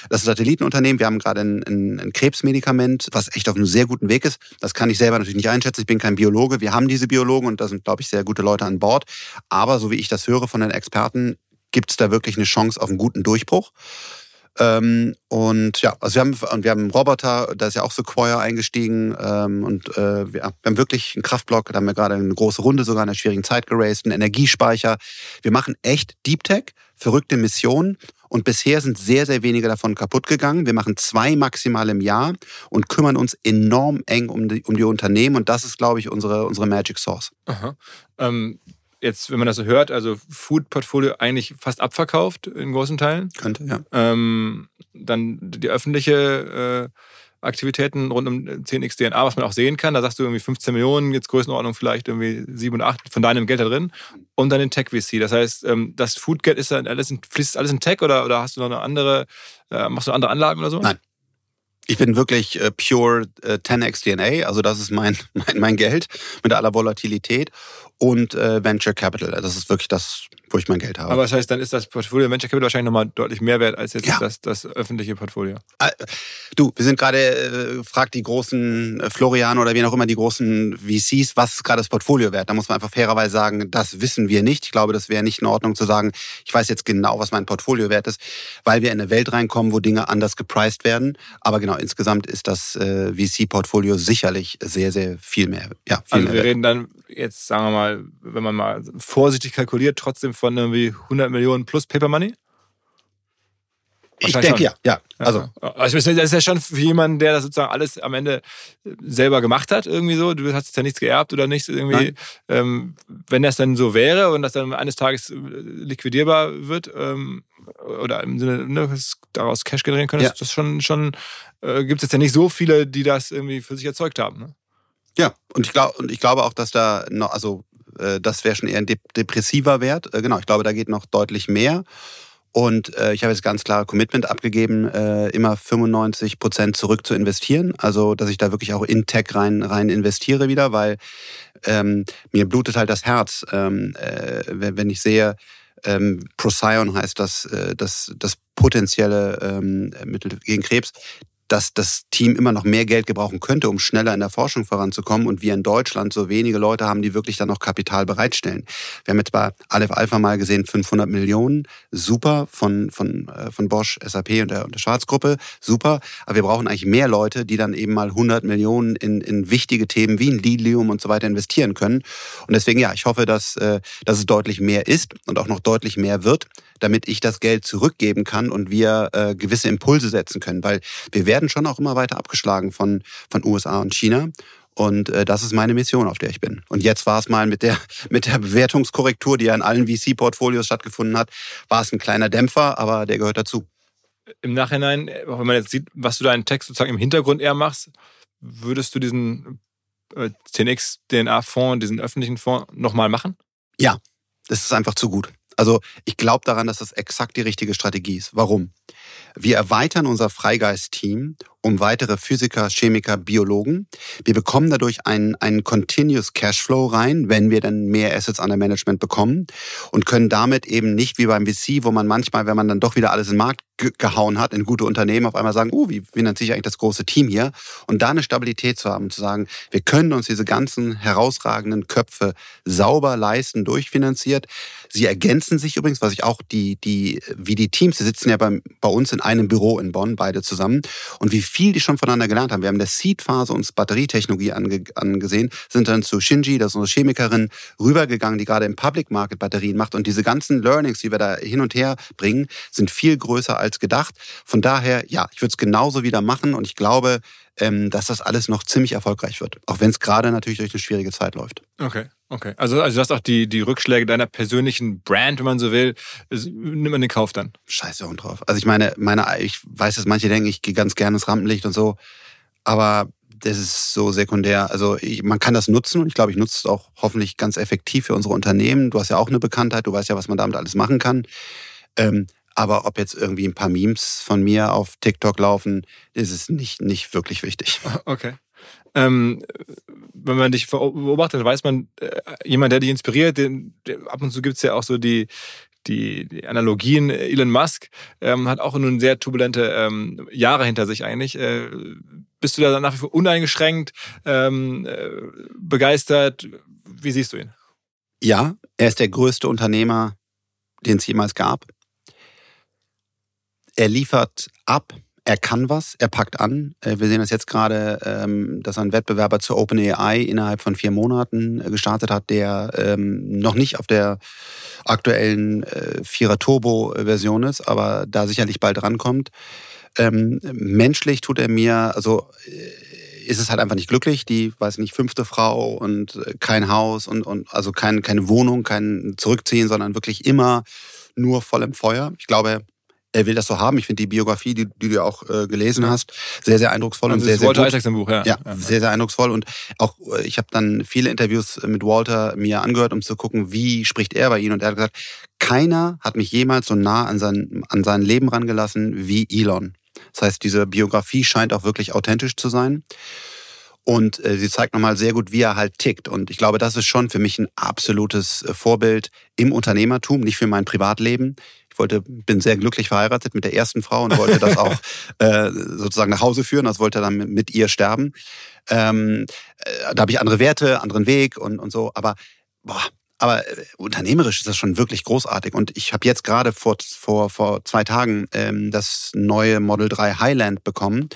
Das Satellitenunternehmen, wir haben gerade ein, ein, ein Krebsmedikament, was echt auf einem sehr guten Weg ist. Das kann ich selber natürlich nicht einschätzen. Ich bin kein Biologe. Wir haben diese Biologen und da sind, glaube ich, sehr gute Leute an Bord. Aber so wie ich das höre von den Experten, gibt es da wirklich eine Chance auf einen guten Durchbruch. Ähm, und ja, also wir haben, wir haben einen Roboter, da ist ja auch Sequoia eingestiegen ähm, und äh, wir, wir, haben wirklich einen Kraftblock, da haben wir gerade eine große Runde sogar in einer schwierigen Zeit geraced, einen Energiespeicher. Wir machen echt Deep Tech, verrückte Missionen und bisher sind sehr, sehr wenige davon kaputt gegangen. Wir machen zwei maximal im Jahr und kümmern uns enorm eng um die, um die Unternehmen. Und das ist, glaube ich, unsere, unsere Magic Source. Aha. Ähm, jetzt, wenn man das so hört, also Food-Portfolio eigentlich fast abverkauft in großen Teilen. Könnte, ja. Ähm, dann die öffentliche äh, Aktivitäten rund um 10x DNA, was man auch sehen kann. Da sagst du irgendwie 15 Millionen, jetzt Größenordnung vielleicht irgendwie 7 und 8 von deinem Geld da drin. Und dann den Tech VC. Das heißt, ähm, das Foodgeld ist dann alles in, fließt alles in Tech oder, oder hast du noch eine andere, äh, machst du andere Anlagen oder so? Nein. Ich bin wirklich äh, pure äh, 10x DNA, also das ist mein, mein, mein Geld mit aller Volatilität und äh, Venture Capital. Das ist wirklich das, wo ich mein Geld habe. Aber das heißt, dann ist das Portfolio Venture Capital wahrscheinlich nochmal deutlich mehr wert als jetzt ja. das, das öffentliche Portfolio. Äh, du, wir sind gerade, äh, fragt die großen äh, Florian oder wie auch immer die großen VCs, was ist gerade das Portfolio wert? Da muss man einfach fairerweise sagen, das wissen wir nicht. Ich glaube, das wäre nicht in Ordnung zu sagen, ich weiß jetzt genau, was mein Portfolio wert ist, weil wir in eine Welt reinkommen, wo Dinge anders gepriced werden. Aber genau, insgesamt ist das äh, VC-Portfolio sicherlich sehr, sehr viel mehr. Ja, viel also mehr wir wert. reden dann jetzt, sagen wir mal, wenn man mal vorsichtig kalkuliert, trotzdem von irgendwie 100 Millionen plus Paper Money? Ich denke ja, ja. Also. also das ist ja schon für jemanden, der das sozusagen alles am Ende selber gemacht hat, irgendwie so. Du hast jetzt ja nichts geerbt oder nichts irgendwie. Ähm, wenn das dann so wäre und das dann eines Tages äh, liquidierbar wird, ähm, oder im Sinne, ne, daraus Cash generieren können, ja. das schon, schon äh, gibt es jetzt ja nicht so viele, die das irgendwie für sich erzeugt haben. Ne? Ja, und ich glaube, und ich glaube auch, dass da noch, also äh, das wäre schon eher ein depressiver Wert. Äh, genau, ich glaube, da geht noch deutlich mehr. Und äh, ich habe jetzt ganz klare Commitment abgegeben, äh, immer 95 Prozent zurück zu investieren. Also, dass ich da wirklich auch in Tech rein, rein investiere wieder, weil ähm, mir blutet halt das Herz, ähm, äh, wenn ich sehe, ähm, Procyon heißt das, äh, das, das potenzielle ähm, Mittel gegen Krebs dass das Team immer noch mehr Geld gebrauchen könnte, um schneller in der Forschung voranzukommen und wir in Deutschland so wenige Leute haben, die wirklich dann noch Kapital bereitstellen. Wir haben jetzt bei Aleph Alpha mal gesehen 500 Millionen, super von, von, äh, von Bosch, SAP und der, und der Schwarzgruppe, super. Aber wir brauchen eigentlich mehr Leute, die dann eben mal 100 Millionen in, in wichtige Themen wie ein Lilium und so weiter investieren können. Und deswegen, ja, ich hoffe, dass, äh, dass es deutlich mehr ist und auch noch deutlich mehr wird damit ich das Geld zurückgeben kann und wir äh, gewisse Impulse setzen können. Weil wir werden schon auch immer weiter abgeschlagen von, von USA und China. Und äh, das ist meine Mission, auf der ich bin. Und jetzt war es mal mit der, mit der Bewertungskorrektur, die ja in allen VC-Portfolios stattgefunden hat, war es ein kleiner Dämpfer, aber der gehört dazu. Im Nachhinein, wenn man jetzt sieht, was du da in Text sozusagen im Hintergrund eher machst, würdest du diesen äh, 10x DNA-Fonds, diesen öffentlichen Fonds nochmal machen? Ja, das ist einfach zu gut. Also ich glaube daran, dass das exakt die richtige Strategie ist. Warum? Wir erweitern unser Freigeist-Team um weitere Physiker, Chemiker, Biologen. Wir bekommen dadurch einen, einen Continuous Cashflow rein, wenn wir dann mehr Assets under Management bekommen und können damit eben nicht wie beim VC, wo man manchmal, wenn man dann doch wieder alles in den Markt gehauen hat, in gute Unternehmen, auf einmal sagen, oh, wie finanziere ich eigentlich das große Team hier? Und da eine Stabilität zu haben, zu sagen, wir können uns diese ganzen herausragenden Köpfe sauber leisten, durchfinanziert. Sie ergänzen sich übrigens, was ich auch die, die, wie die Teams, die sitzen ja bei, bei uns in einem Büro in Bonn, beide zusammen. Und wie viel die schon voneinander gelernt haben. Wir haben in der Seed-Phase uns Batterietechnologie ange angesehen, sind dann zu Shinji, das ist unsere Chemikerin, rübergegangen, die gerade im Public Market Batterien macht. Und diese ganzen Learnings, die wir da hin und her bringen, sind viel größer als gedacht. Von daher, ja, ich würde es genauso wieder machen und ich glaube, ähm, dass das alles noch ziemlich erfolgreich wird. Auch wenn es gerade natürlich durch eine schwierige Zeit läuft. Okay. Okay, also, also du hast auch die, die Rückschläge deiner persönlichen Brand, wenn man so will, nimmt man den Kauf dann. Scheiße und drauf. Also ich meine, meine, ich weiß, dass manche denken, ich gehe ganz gerne ins Rampenlicht und so, aber das ist so sekundär. Also ich, man kann das nutzen und ich glaube, ich nutze es auch hoffentlich ganz effektiv für unsere Unternehmen. Du hast ja auch eine Bekanntheit, du weißt ja, was man damit alles machen kann. Ähm, aber ob jetzt irgendwie ein paar Memes von mir auf TikTok laufen, ist es nicht, nicht wirklich wichtig. Okay. Ähm, wenn man dich beobachtet, weiß man, äh, jemand, der dich inspiriert, den, der, ab und zu gibt es ja auch so die, die, die Analogien. Elon Musk ähm, hat auch nun sehr turbulente ähm, Jahre hinter sich eigentlich. Äh, bist du da nach wie vor uneingeschränkt ähm, äh, begeistert? Wie siehst du ihn? Ja, er ist der größte Unternehmer, den es jemals gab. Er liefert ab er kann was, er packt an. Äh, wir sehen das jetzt gerade, ähm, dass ein Wettbewerber zur OpenAI innerhalb von vier Monaten äh, gestartet hat, der ähm, noch nicht auf der aktuellen äh, Vierer Turbo-Version ist, aber da sicherlich bald rankommt. Ähm, menschlich tut er mir, also ist es halt einfach nicht glücklich. Die, weiß nicht, fünfte Frau und kein Haus und, und also kein, keine Wohnung, kein Zurückziehen, sondern wirklich immer nur voll im Feuer. Ich glaube, er will das so haben. Ich finde die Biografie, die, die, du auch äh, gelesen hast, sehr, sehr eindrucksvoll also und sehr, sehr Walter gut. Isaacs im Buch, ja. ja. Ja, sehr, sehr eindrucksvoll. Und auch, äh, ich habe dann viele Interviews mit Walter mir angehört, um zu gucken, wie spricht er bei ihm. Und er hat gesagt, keiner hat mich jemals so nah an sein, an sein Leben rangelassen wie Elon. Das heißt, diese Biografie scheint auch wirklich authentisch zu sein. Und äh, sie zeigt nochmal sehr gut, wie er halt tickt. Und ich glaube, das ist schon für mich ein absolutes äh, Vorbild im Unternehmertum, nicht für mein Privatleben. Ich wollte, bin sehr glücklich verheiratet mit der ersten Frau und wollte das auch äh, sozusagen nach Hause führen, also wollte dann mit ihr sterben. Ähm, äh, da habe ich andere Werte, anderen Weg und, und so. Aber boah, aber äh, unternehmerisch ist das schon wirklich großartig. Und ich habe jetzt gerade vor, vor, vor zwei Tagen ähm, das neue Model 3 Highland bekommen.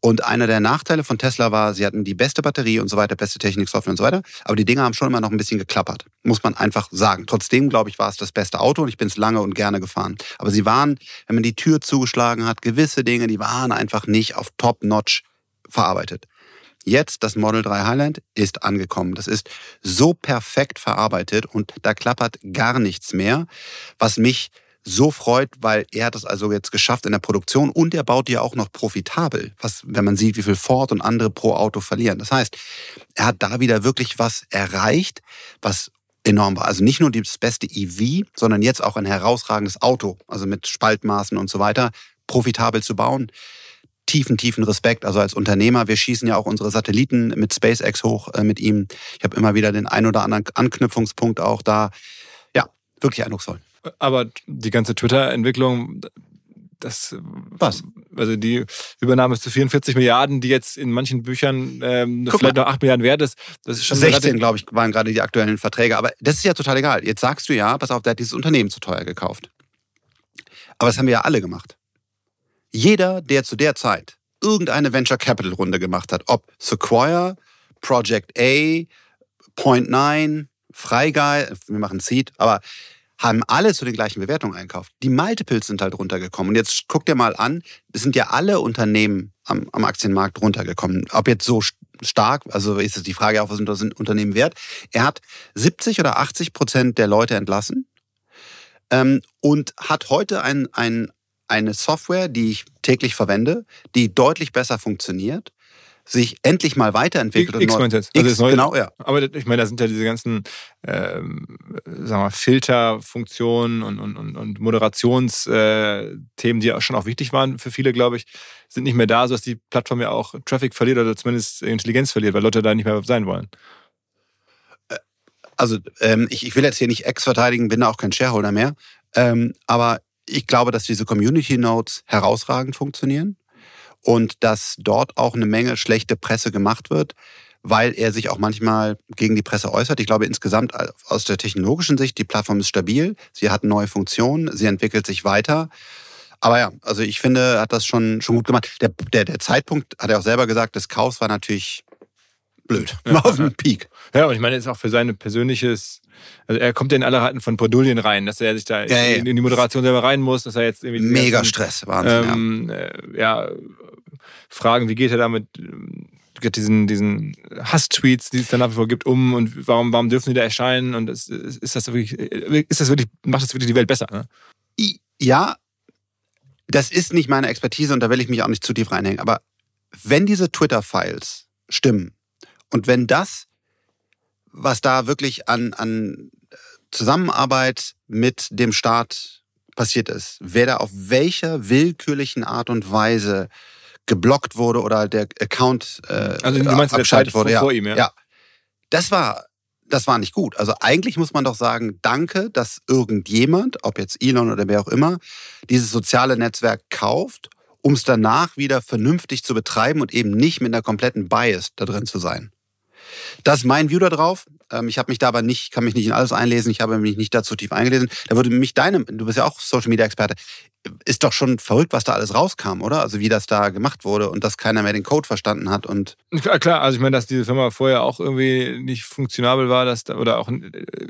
Und einer der Nachteile von Tesla war, sie hatten die beste Batterie und so weiter, beste Technik, Software und so weiter. Aber die Dinger haben schon immer noch ein bisschen geklappert, muss man einfach sagen. Trotzdem, glaube ich, war es das beste Auto und ich bin es lange und gerne gefahren. Aber sie waren, wenn man die Tür zugeschlagen hat, gewisse Dinge, die waren einfach nicht auf Top-Notch verarbeitet. Jetzt das Model 3 Highland ist angekommen. Das ist so perfekt verarbeitet und da klappert gar nichts mehr, was mich so freut, weil er hat es also jetzt geschafft in der Produktion und er baut die auch noch profitabel, was, wenn man sieht, wie viel Ford und andere pro Auto verlieren. Das heißt, er hat da wieder wirklich was erreicht, was enorm war. Also nicht nur das beste EV, sondern jetzt auch ein herausragendes Auto, also mit Spaltmaßen und so weiter, profitabel zu bauen. Tiefen, tiefen Respekt. Also als Unternehmer, wir schießen ja auch unsere Satelliten mit SpaceX hoch äh, mit ihm. Ich habe immer wieder den ein oder anderen Anknüpfungspunkt auch da. Ja, wirklich eindrucksvoll. Aber die ganze Twitter-Entwicklung, das was? Also die Übernahme zu 44 Milliarden, die jetzt in manchen Büchern ähm, vielleicht noch 8 Milliarden wert ist. Das ist schon 16, glaube ich, waren gerade die aktuellen Verträge. Aber das ist ja total egal. Jetzt sagst du ja, pass auf, der hat dieses Unternehmen zu teuer gekauft. Aber das haben wir ja alle gemacht. Jeder, der zu der Zeit irgendeine Venture Capital Runde gemacht hat, ob Sequoia, Project A, Point 9, Freigeil, wir machen Seed, aber haben alle zu den gleichen Bewertungen einkauft. Die Multiples sind halt runtergekommen. Und jetzt guck dir mal an, es sind ja alle Unternehmen am, am Aktienmarkt runtergekommen. Ob jetzt so stark, also ist es die Frage auch, was sind das Unternehmen wert? Er hat 70 oder 80 Prozent der Leute entlassen ähm, und hat heute ein, ein, eine Software, die ich täglich verwende, die deutlich besser funktioniert sich endlich mal weiterentwickelt. X, und jetzt. Also X, genau, ja. Aber ich meine, da sind ja diese ganzen ähm, sagen wir, Filterfunktionen und, und, und, und Moderationsthemen, äh, die auch schon auch wichtig waren für viele, glaube ich, sind nicht mehr da, sodass die Plattform ja auch Traffic verliert oder zumindest Intelligenz verliert, weil Leute da nicht mehr sein wollen. Äh, also ähm, ich, ich will jetzt hier nicht Ex verteidigen, bin da auch kein Shareholder mehr. Ähm, aber ich glaube, dass diese Community Notes herausragend funktionieren und dass dort auch eine Menge schlechte Presse gemacht wird, weil er sich auch manchmal gegen die Presse äußert. Ich glaube insgesamt aus der technologischen Sicht, die Plattform ist stabil, sie hat neue Funktionen, sie entwickelt sich weiter. Aber ja, also ich finde, hat das schon, schon gut gemacht. Der, der, der Zeitpunkt, hat er auch selber gesagt, des Kaufs war natürlich blöd. Ja, auf dem Peak. Ja, und ich meine, ist auch für sein persönliches, also er kommt ja in alle Raten von Bredouillen rein, dass er sich da ja, in, in, die Moderation selber rein muss, dass er jetzt irgendwie. Mega ganzen, Stress, Wahnsinn. Ähm, ja. Äh, ja fragen, wie geht er damit ähm, diesen, diesen Hass-Tweets, die es dann nach wie vor gibt, um und warum, warum dürfen die da erscheinen und ist, ist das wirklich, ist das wirklich, macht das wirklich die Welt besser? Ne? Ja, das ist nicht meine Expertise und da will ich mich auch nicht zu tief reinhängen, aber wenn diese Twitter-Files stimmen und wenn das, was da wirklich an, an Zusammenarbeit mit dem Staat passiert ist, wer da auf welcher willkürlichen Art und Weise geblockt wurde oder der Account äh, also, du meinst abgeschaltet wurde. Vor, vor ihm, ja. ja. Das war das war nicht gut. Also eigentlich muss man doch sagen, danke, dass irgendjemand, ob jetzt Elon oder wer auch immer, dieses soziale Netzwerk kauft, um es danach wieder vernünftig zu betreiben und eben nicht mit einer kompletten Bias da drin zu sein. Das ist mein View darauf. Ähm, ich habe mich da aber nicht, kann mich nicht in alles einlesen. Ich habe mich nicht dazu tief eingelesen. Da würde mich deine, du bist ja auch Social Media Experte ist doch schon verrückt, was da alles rauskam, oder? Also wie das da gemacht wurde und dass keiner mehr den Code verstanden hat und klar, klar also ich meine, dass diese Firma vorher auch irgendwie nicht funktionabel war, dass da, oder auch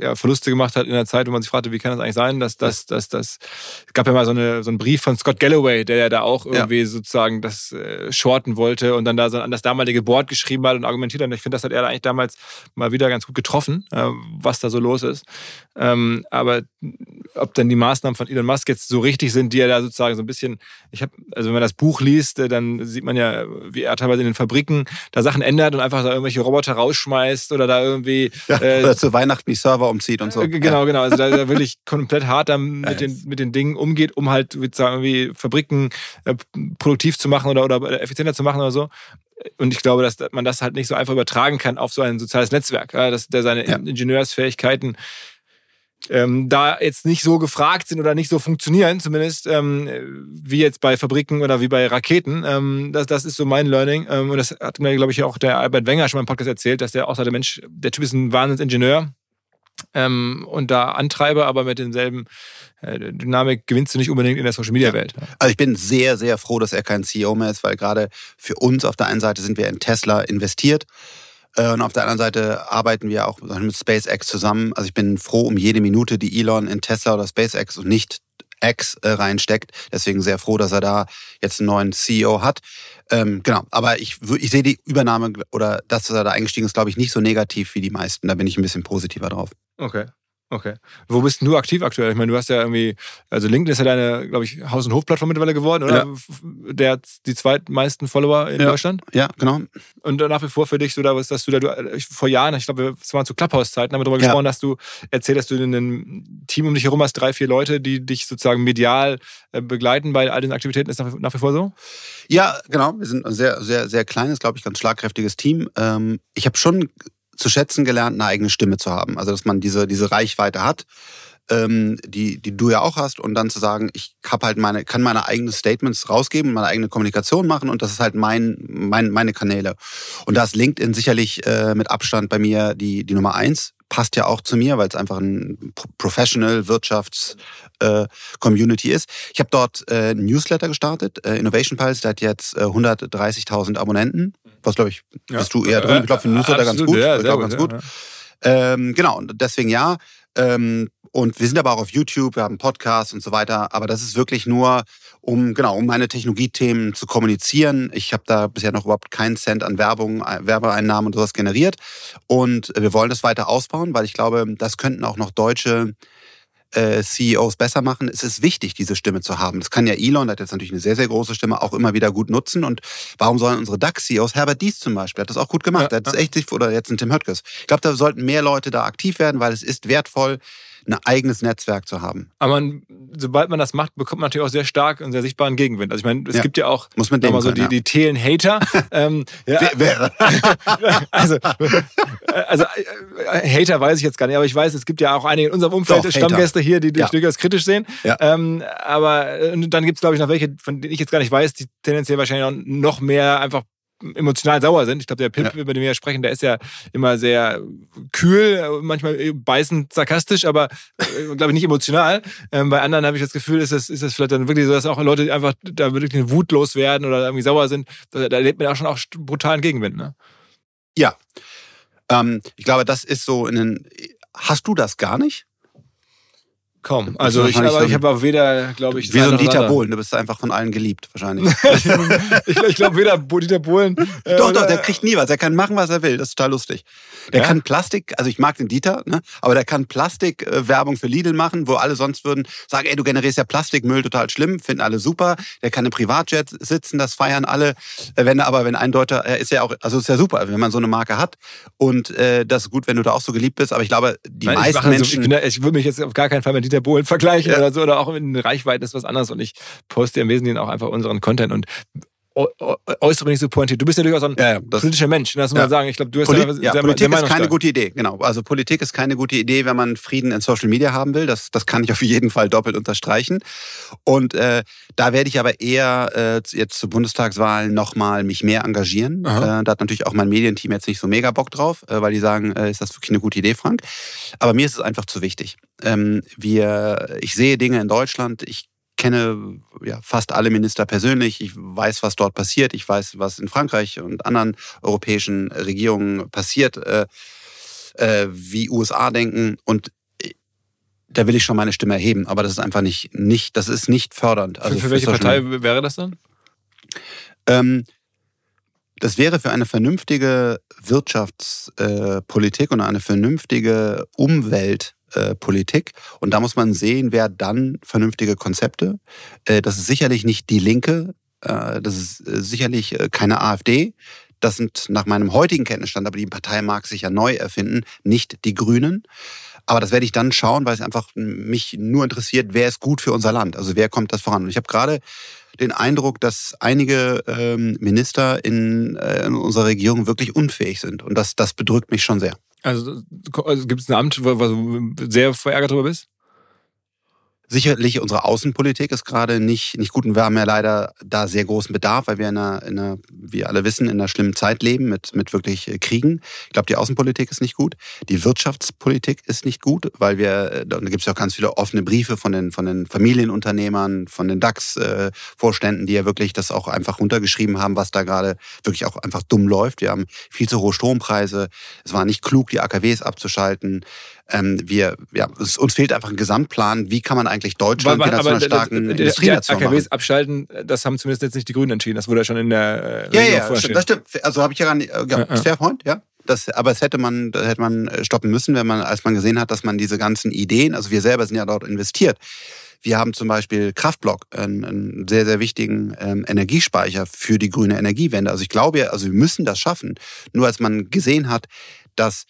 ja, Verluste gemacht hat in der Zeit, wo man sich fragte, wie kann das eigentlich sein, dass das, dass das, es gab ja mal so, eine, so einen Brief von Scott Galloway, der ja da auch irgendwie ja. sozusagen das äh, shorten wollte und dann da so an das damalige Board geschrieben hat und argumentiert hat. Und ich finde, das hat er eigentlich damals mal wieder ganz gut getroffen, äh, was da so los ist. Ähm, aber ob dann die Maßnahmen von Elon Musk jetzt so richtig sind, die er da sozusagen so ein bisschen, ich habe, also wenn man das Buch liest, äh, dann sieht man ja, wie er teilweise in den Fabriken da Sachen ändert und einfach da irgendwelche Roboter rausschmeißt oder da irgendwie. Ja, äh, oder zu Weihnachten die Server umzieht und so. Äh, genau, genau. Also da, da wirklich komplett hart dann mit, den, mit den Dingen umgeht, um halt sozusagen irgendwie Fabriken äh, produktiv zu machen oder, oder effizienter zu machen oder so. Und ich glaube, dass man das halt nicht so einfach übertragen kann auf so ein soziales Netzwerk, dass der seine ja. Ingenieursfähigkeiten ähm, da jetzt nicht so gefragt sind oder nicht so funktionieren, zumindest ähm, wie jetzt bei Fabriken oder wie bei Raketen. Ähm, das, das ist so mein Learning. Ähm, und das hat mir, glaube ich, auch der Albert Wenger schon mal im Podcast erzählt, dass der auch sagt, der Mensch, der Typ ist ein Wahnsinnsingenieur. Ähm, und da Antreiber, aber mit denselben äh, Dynamik gewinnst du nicht unbedingt in der Social Media Welt. Also ich bin sehr, sehr froh, dass er kein CEO mehr ist, weil gerade für uns auf der einen Seite sind wir in Tesla investiert und auf der anderen Seite arbeiten wir auch mit SpaceX zusammen. Also ich bin froh um jede Minute, die Elon in Tesla oder SpaceX und nicht X äh, reinsteckt. Deswegen sehr froh, dass er da jetzt einen neuen CEO hat. Ähm, genau, aber ich, ich sehe die Übernahme oder das, dass er da eingestiegen ist, glaube ich, nicht so negativ wie die meisten. Da bin ich ein bisschen positiver drauf. Okay. Okay. Wo bist du aktiv aktuell? Ich meine, du hast ja irgendwie, also LinkedIn ist ja deine, glaube ich, Haus- und Hofplattform mittlerweile geworden, oder? Ja. Der hat die zweitmeisten Follower in ja. Deutschland. Ja, genau. Und nach wie vor für dich so, da, dass du da, du, vor Jahren, ich glaube, es waren zu Clubhouse-Zeiten, haben wir darüber ja. gesprochen, dass du erzählt, dass du in einem Team um dich herum hast, drei, vier Leute, die dich sozusagen medial äh, begleiten bei all den Aktivitäten. Ist nach wie vor so? Ja, genau. Wir sind ein sehr, sehr, sehr kleines, glaube ich, ganz schlagkräftiges Team. Ähm, ich habe schon zu schätzen gelernt, eine eigene Stimme zu haben. Also dass man diese, diese Reichweite hat, ähm, die, die du ja auch hast, und dann zu sagen, ich hab halt meine, kann meine eigenen Statements rausgeben, meine eigene Kommunikation machen und das ist halt mein, mein, meine Kanäle. Und da ist LinkedIn sicherlich äh, mit Abstand bei mir die, die Nummer eins. Passt ja auch zu mir, weil es einfach ein Professional Wirtschafts äh, Community ist. Ich habe dort äh, ein Newsletter gestartet. Äh, Innovation Pulse, der hat jetzt äh, 130.000 Abonnenten was glaube ich, ja. bist du eher drin. Ich glaube, für Newsletter ganz gut. Ja, ich glaube, ganz gut. Ja, ähm, genau, und deswegen ja. Ähm, und wir sind aber auch auf YouTube, wir haben Podcasts und so weiter. Aber das ist wirklich nur, um genau, um meine Technologiethemen zu kommunizieren. Ich habe da bisher noch überhaupt keinen Cent an Werbung, Werbeeinnahmen und sowas generiert. Und wir wollen das weiter ausbauen, weil ich glaube, das könnten auch noch deutsche äh, CEOs besser machen. Es ist wichtig, diese Stimme zu haben. Das kann ja Elon, der hat jetzt natürlich eine sehr, sehr große Stimme, auch immer wieder gut nutzen. Und warum sollen unsere DAX-CEOs, Herbert Dies zum Beispiel, hat das auch gut gemacht. Ja, hat das echt, oder jetzt ein Tim Höttges. Ich glaube, da sollten mehr Leute da aktiv werden, weil es ist wertvoll, ein eigenes Netzwerk zu haben. Aber man, sobald man das macht, bekommt man natürlich auch sehr stark und sehr sichtbaren Gegenwind. Also ich meine, es ja. gibt ja auch Muss man denken, so die, ja. die Thelen-Hater. ähm, ja, Wäre. also, also äh, Hater weiß ich jetzt gar nicht, aber ich weiß, es gibt ja auch einige in unserem Umfeld Doch, Stammgäste hier, die dich durchaus kritisch sehen. Ähm, aber äh, dann gibt es, glaube ich, noch welche, von denen ich jetzt gar nicht weiß, die tendenziell wahrscheinlich noch mehr einfach emotional sauer sind. Ich glaube, der Pip, ja. über den wir ja sprechen, der ist ja immer sehr kühl, manchmal beißend sarkastisch, aber äh, glaube ich nicht emotional. Ähm, bei anderen habe ich das Gefühl, ist das, ist das vielleicht dann wirklich so, dass auch Leute einfach da wirklich wutlos werden oder irgendwie sauer sind. Da, da lebt man auch schon auch brutalen Gegenwind. Ne? Ja. Ähm, ich glaube, das ist so in den. Hast du das gar nicht? Kaum. Also ich, aber, ich habe auch weder, glaube ich, wie so ein Dieter Bohlen. Du bist einfach von allen geliebt, wahrscheinlich. ich ich glaube weder Dieter Bohlen. Äh, doch, doch, der kriegt nie was. Der kann machen, was er will. Das ist total lustig. Der ja? kann Plastik, also ich mag den Dieter, ne? aber der kann Plastikwerbung äh, für Lidl machen, wo alle sonst würden sagen, ey, du generierst ja Plastikmüll, total schlimm, finden alle super. Der kann im Privatjet sitzen, das feiern alle. Äh, wenn aber, wenn ein Deutscher, er ist ja auch, also ist ja super, wenn man so eine Marke hat. Und äh, das ist gut, wenn du da auch so geliebt bist. Aber ich glaube, die Nein, meisten Menschen. So, ich, ich würde mich jetzt auf gar keinen Fall mit Dieter Bohlen vergleichen ja. oder so, oder auch in Reichweiten ist was anderes. Und ich poste im Wesentlichen auch einfach unseren Content. Und äußere nicht so pointiert. Du bist ja durchaus ein ja, ja, politischer Mensch, das muss man sagen. Ich glaube, du hast Poli ja, sehr, Politik sehr ist keine gute Idee, genau. Also Politik ist keine gute Idee, wenn man Frieden in Social Media haben will. Das, das kann ich auf jeden Fall doppelt unterstreichen. Und äh, da werde ich aber eher äh, jetzt zur Bundestagswahl nochmal mich mehr engagieren. Äh, da hat natürlich auch mein Medienteam jetzt nicht so mega Bock drauf, äh, weil die sagen, äh, ist das wirklich eine gute Idee, Frank? Aber mir ist es einfach zu wichtig. Ähm, wir, ich sehe Dinge in Deutschland, ich kenne ja, fast alle Minister persönlich. Ich weiß, was dort passiert. Ich weiß, was in Frankreich und anderen europäischen Regierungen passiert, äh, äh, wie USA denken. Und äh, da will ich schon meine Stimme erheben. Aber das ist einfach nicht, nicht das ist nicht fördernd. Also für, für welche Partei wäre das dann? Ähm, das wäre für eine vernünftige Wirtschaftspolitik und eine vernünftige Umwelt äh, Politik. Und da muss man sehen, wer dann vernünftige Konzepte. Äh, das ist sicherlich nicht die Linke, äh, das ist äh, sicherlich keine AfD. Das sind nach meinem heutigen Kenntnisstand, aber die Partei mag sich ja neu erfinden, nicht die Grünen. Aber das werde ich dann schauen, weil es einfach mich nur interessiert, wer ist gut für unser Land. Also wer kommt das voran. Und ich habe gerade den Eindruck, dass einige ähm, Minister in, in unserer Regierung wirklich unfähig sind. Und das, das bedrückt mich schon sehr. Also, also gibt es ein Amt, wo du sehr verärgert darüber bist? Sicherlich, unsere Außenpolitik ist gerade nicht, nicht gut und wir haben ja leider da sehr großen Bedarf, weil wir in einer, in einer wie alle wissen, in einer schlimmen Zeit leben mit, mit wirklich äh, Kriegen. Ich glaube, die Außenpolitik ist nicht gut. Die Wirtschaftspolitik ist nicht gut, weil wir, äh, da gibt es ja auch ganz viele offene Briefe von den, von den Familienunternehmern, von den DAX-Vorständen, die ja wirklich das auch einfach runtergeschrieben haben, was da gerade wirklich auch einfach dumm läuft. Wir haben viel zu hohe Strompreise. Es war nicht klug, die AKWs abzuschalten. Ähm, wir, ja, es, uns fehlt einfach ein Gesamtplan. Wie kann man eigentlich Deutschland wieder zu einer starken Industrienation machen? AKWs abschalten, das haben zumindest jetzt nicht die Grünen entschieden. Das wurde ja schon in der äh, Ja, ja, stimmt, das stimmt. Also habe ich ja gar nicht. Äh, ja, ja, Fair point, ja. das, aber es hätte man, das hätte man äh, stoppen müssen, wenn man, als man gesehen hat, dass man diese ganzen Ideen, also wir selber sind ja dort investiert. Wir haben zum Beispiel Kraftblock, einen, einen sehr, sehr wichtigen ähm, Energiespeicher für die grüne Energiewende. Also ich glaube, also wir müssen das schaffen. Nur als man gesehen hat, dass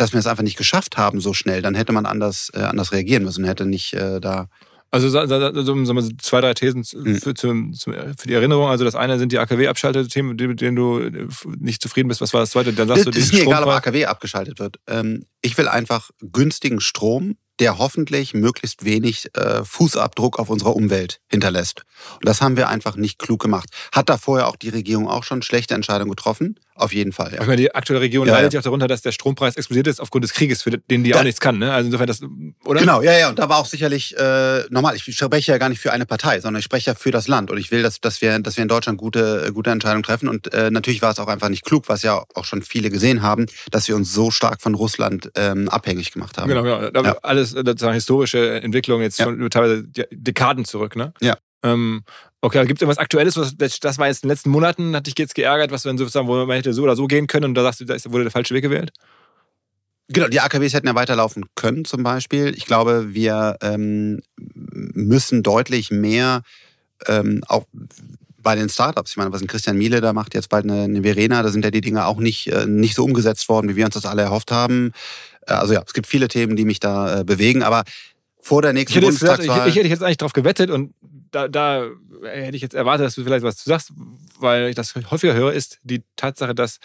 dass wir es einfach nicht geschafft haben so schnell, dann hätte man anders, äh, anders reagieren müssen, hätte nicht äh, da also so, so, so, zwei, drei Thesen hm. für, zum, zum, für die Erinnerung. Also das eine sind die AKW-Abschaltethemen, mit denen du äh, nicht zufrieden bist. Was war das zweite? Dann sagst das, du, ist mir egal, ob AKW abgeschaltet wird. Ähm, ich will einfach günstigen Strom, der hoffentlich möglichst wenig äh, Fußabdruck auf unserer Umwelt hinterlässt. Und das haben wir einfach nicht klug gemacht. Hat da vorher auch die Regierung auch schon schlechte Entscheidungen getroffen? Auf jeden Fall. Ja. Ich meine, die aktuelle Regierung ja, leidet ja auch darunter, dass der Strompreis explodiert ist aufgrund des Krieges, für den die da, auch nichts kann. Ne? Also insofern das, oder? Genau, ja, ja. Und da war auch sicherlich äh, normal. Ich spreche ja gar nicht für eine Partei, sondern ich spreche ja für das Land. Und ich will, dass, dass, wir, dass wir in Deutschland gute, gute Entscheidungen treffen. Und äh, natürlich war es auch einfach nicht klug, was ja auch schon viele gesehen haben, dass wir uns so stark von Russland ähm, abhängig gemacht haben. Genau, genau. Ja. Alles äh, sozusagen historische Entwicklung jetzt schon teilweise Dekaden zurück, ne? Ja. Ähm, okay, gibt es irgendwas Aktuelles, was, das war jetzt in den letzten Monaten, hat dich jetzt geärgert, was dann sozusagen, wo man hätte so oder so gehen können und da sagst du, da wurde der falsche Weg gewählt? Genau, die AKWs hätten ja weiterlaufen können zum Beispiel. Ich glaube, wir ähm, müssen deutlich mehr ähm, auch bei den Startups. Ich meine, was ein Christian Miele da macht, jetzt bald eine, eine Verena, da sind ja die Dinge auch nicht, äh, nicht so umgesetzt worden, wie wir uns das alle erhofft haben. Äh, also ja, es gibt viele Themen, die mich da äh, bewegen, aber vor der nächsten ich hätte Bundestagswahl... ich, ich, hätte jetzt eigentlich darauf gewettet und da, da hätte ich jetzt erwartet, dass du vielleicht was zu sagst, weil ich das häufiger höre, ist die Tatsache, dass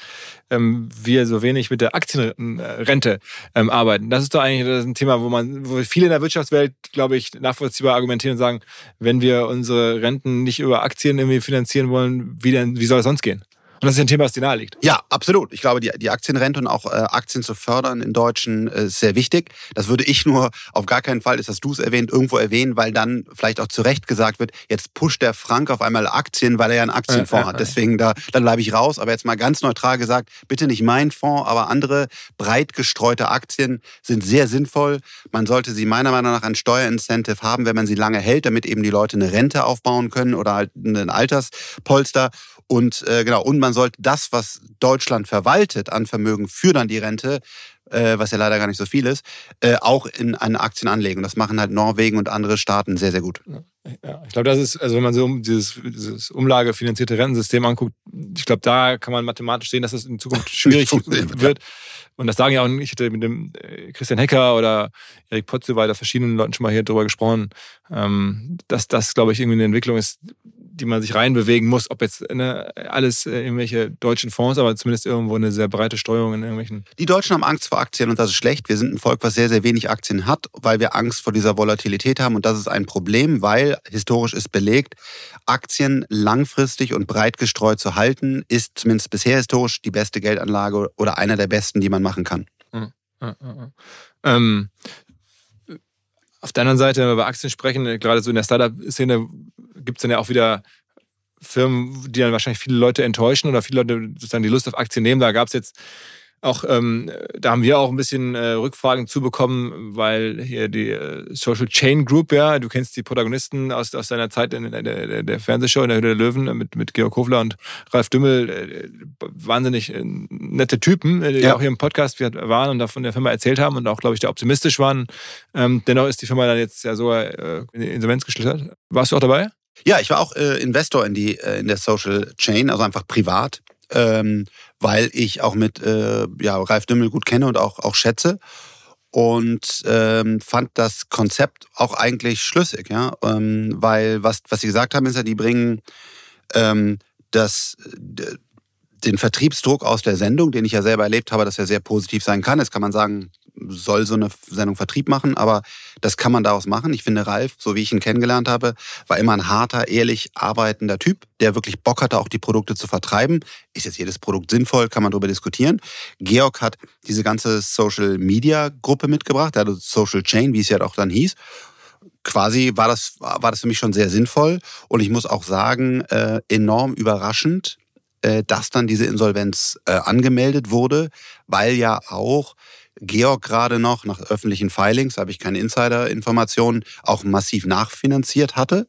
ähm, wir so wenig mit der Aktienrente ähm, arbeiten. Das ist doch eigentlich ist ein Thema, wo man, wo viele in der Wirtschaftswelt, glaube ich, nachvollziehbar argumentieren und sagen, wenn wir unsere Renten nicht über Aktien irgendwie finanzieren wollen, wie denn, wie soll es sonst gehen? Und das ist ein Thema, das dir nahe liegt. Ja, absolut. Ich glaube, die, die Aktienrente und auch äh, Aktien zu fördern in Deutschen äh, ist sehr wichtig. Das würde ich nur auf gar keinen Fall, ist das du es erwähnt, irgendwo erwähnen, weil dann vielleicht auch zu Recht gesagt wird, jetzt pusht der Frank auf einmal Aktien, weil er ja einen Aktienfonds äh, hat. Deswegen da, dann bleibe ich raus. Aber jetzt mal ganz neutral gesagt, bitte nicht mein Fonds, aber andere breit gestreute Aktien sind sehr sinnvoll. Man sollte sie meiner Meinung nach ein Steuerincentive haben, wenn man sie lange hält, damit eben die Leute eine Rente aufbauen können oder halt ein Alterspolster. Und äh, genau, und man sollte das, was Deutschland verwaltet an Vermögen für dann die Rente, äh, was ja leider gar nicht so viel ist, äh, auch in eine Aktien anlegen. Und das machen halt Norwegen und andere Staaten sehr, sehr gut. Ja, ich glaube, das ist, also wenn man so dieses, dieses umlagefinanzierte Rentensystem anguckt, ich glaube, da kann man mathematisch sehen, dass das in Zukunft schwierig wird. Und das sagen ja auch, ich hatte mit dem äh, Christian Hecker oder Erik Potze weiter verschiedenen Leuten schon mal hier drüber gesprochen, ähm, dass das, glaube ich, irgendwie eine Entwicklung ist, die man sich reinbewegen muss, ob jetzt ne, alles äh, irgendwelche deutschen Fonds, aber zumindest irgendwo eine sehr breite Steuerung in irgendwelchen. Die Deutschen haben Angst vor Aktien und das ist schlecht. Wir sind ein Volk, was sehr, sehr wenig Aktien hat, weil wir Angst vor dieser Volatilität haben und das ist ein Problem, weil historisch ist belegt, Aktien langfristig und breit gestreut zu halten, ist zumindest bisher historisch die beste Geldanlage oder einer der besten, die man machen kann. Mhm. Ähm, auf der anderen Seite, wenn wir über Aktien sprechen, gerade so in der Startup-Szene gibt es dann ja auch wieder Firmen, die dann wahrscheinlich viele Leute enttäuschen oder viele Leute sozusagen die Lust auf Aktien nehmen. Da gab es jetzt auch, ähm, da haben wir auch ein bisschen äh, Rückfragen zubekommen, weil hier die äh, Social Chain Group, ja, du kennst die Protagonisten aus, aus deiner Zeit in, der, der, der Fernsehshow in der Höhle der Löwen mit, mit Georg Hofler und Ralf Dümmel, äh, wahnsinnig äh, nette Typen, äh, die ja. auch hier im Podcast waren und da von der Firma erzählt haben und auch, glaube ich, da optimistisch waren. Ähm, dennoch ist die Firma dann jetzt ja so äh, in die Insolvenz geschlittert. Warst du auch dabei? Ja, ich war auch Investor in die in der Social Chain, also einfach privat ähm, weil ich auch mit äh, ja, Ralf Dümmel gut kenne und auch, auch schätze. Und ähm, fand das Konzept auch eigentlich schlüssig, ja. Ähm, weil was, was sie gesagt haben, ist ja, die bringen ähm, das, den Vertriebsdruck aus der Sendung, den ich ja selber erlebt habe, dass er sehr positiv sein kann. Jetzt kann man sagen, soll so eine Sendung Vertrieb machen, aber das kann man daraus machen. Ich finde, Ralf, so wie ich ihn kennengelernt habe, war immer ein harter, ehrlich arbeitender Typ, der wirklich Bock hatte, auch die Produkte zu vertreiben. Ist jetzt jedes Produkt sinnvoll, kann man darüber diskutieren. Georg hat diese ganze Social Media Gruppe mitgebracht, also Social Chain, wie es ja auch dann hieß quasi war das, war das für mich schon sehr sinnvoll. Und ich muss auch sagen, äh, enorm überraschend, äh, dass dann diese Insolvenz äh, angemeldet wurde, weil ja auch Georg gerade noch nach öffentlichen Filings, habe ich keine Insider-Informationen, auch massiv nachfinanziert hatte.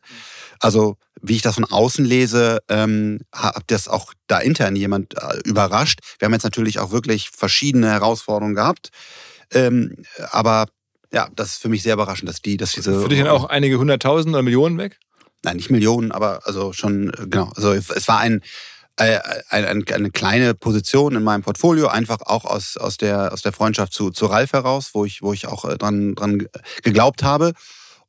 Also wie ich das von außen lese, ähm, hat das auch da intern jemand äh, überrascht. Wir haben jetzt natürlich auch wirklich verschiedene Herausforderungen gehabt. Ähm, aber ja, das ist für mich sehr überraschend, dass die, dass diese. Für dich dann auch einige hunderttausend oder Millionen weg? Nein, nicht Millionen, aber also schon, äh, genau. Also es war ein, eine, eine kleine Position in meinem Portfolio, einfach auch aus, aus, der, aus der Freundschaft zu, zu Ralf heraus, wo ich, wo ich auch äh, dran, dran geglaubt habe.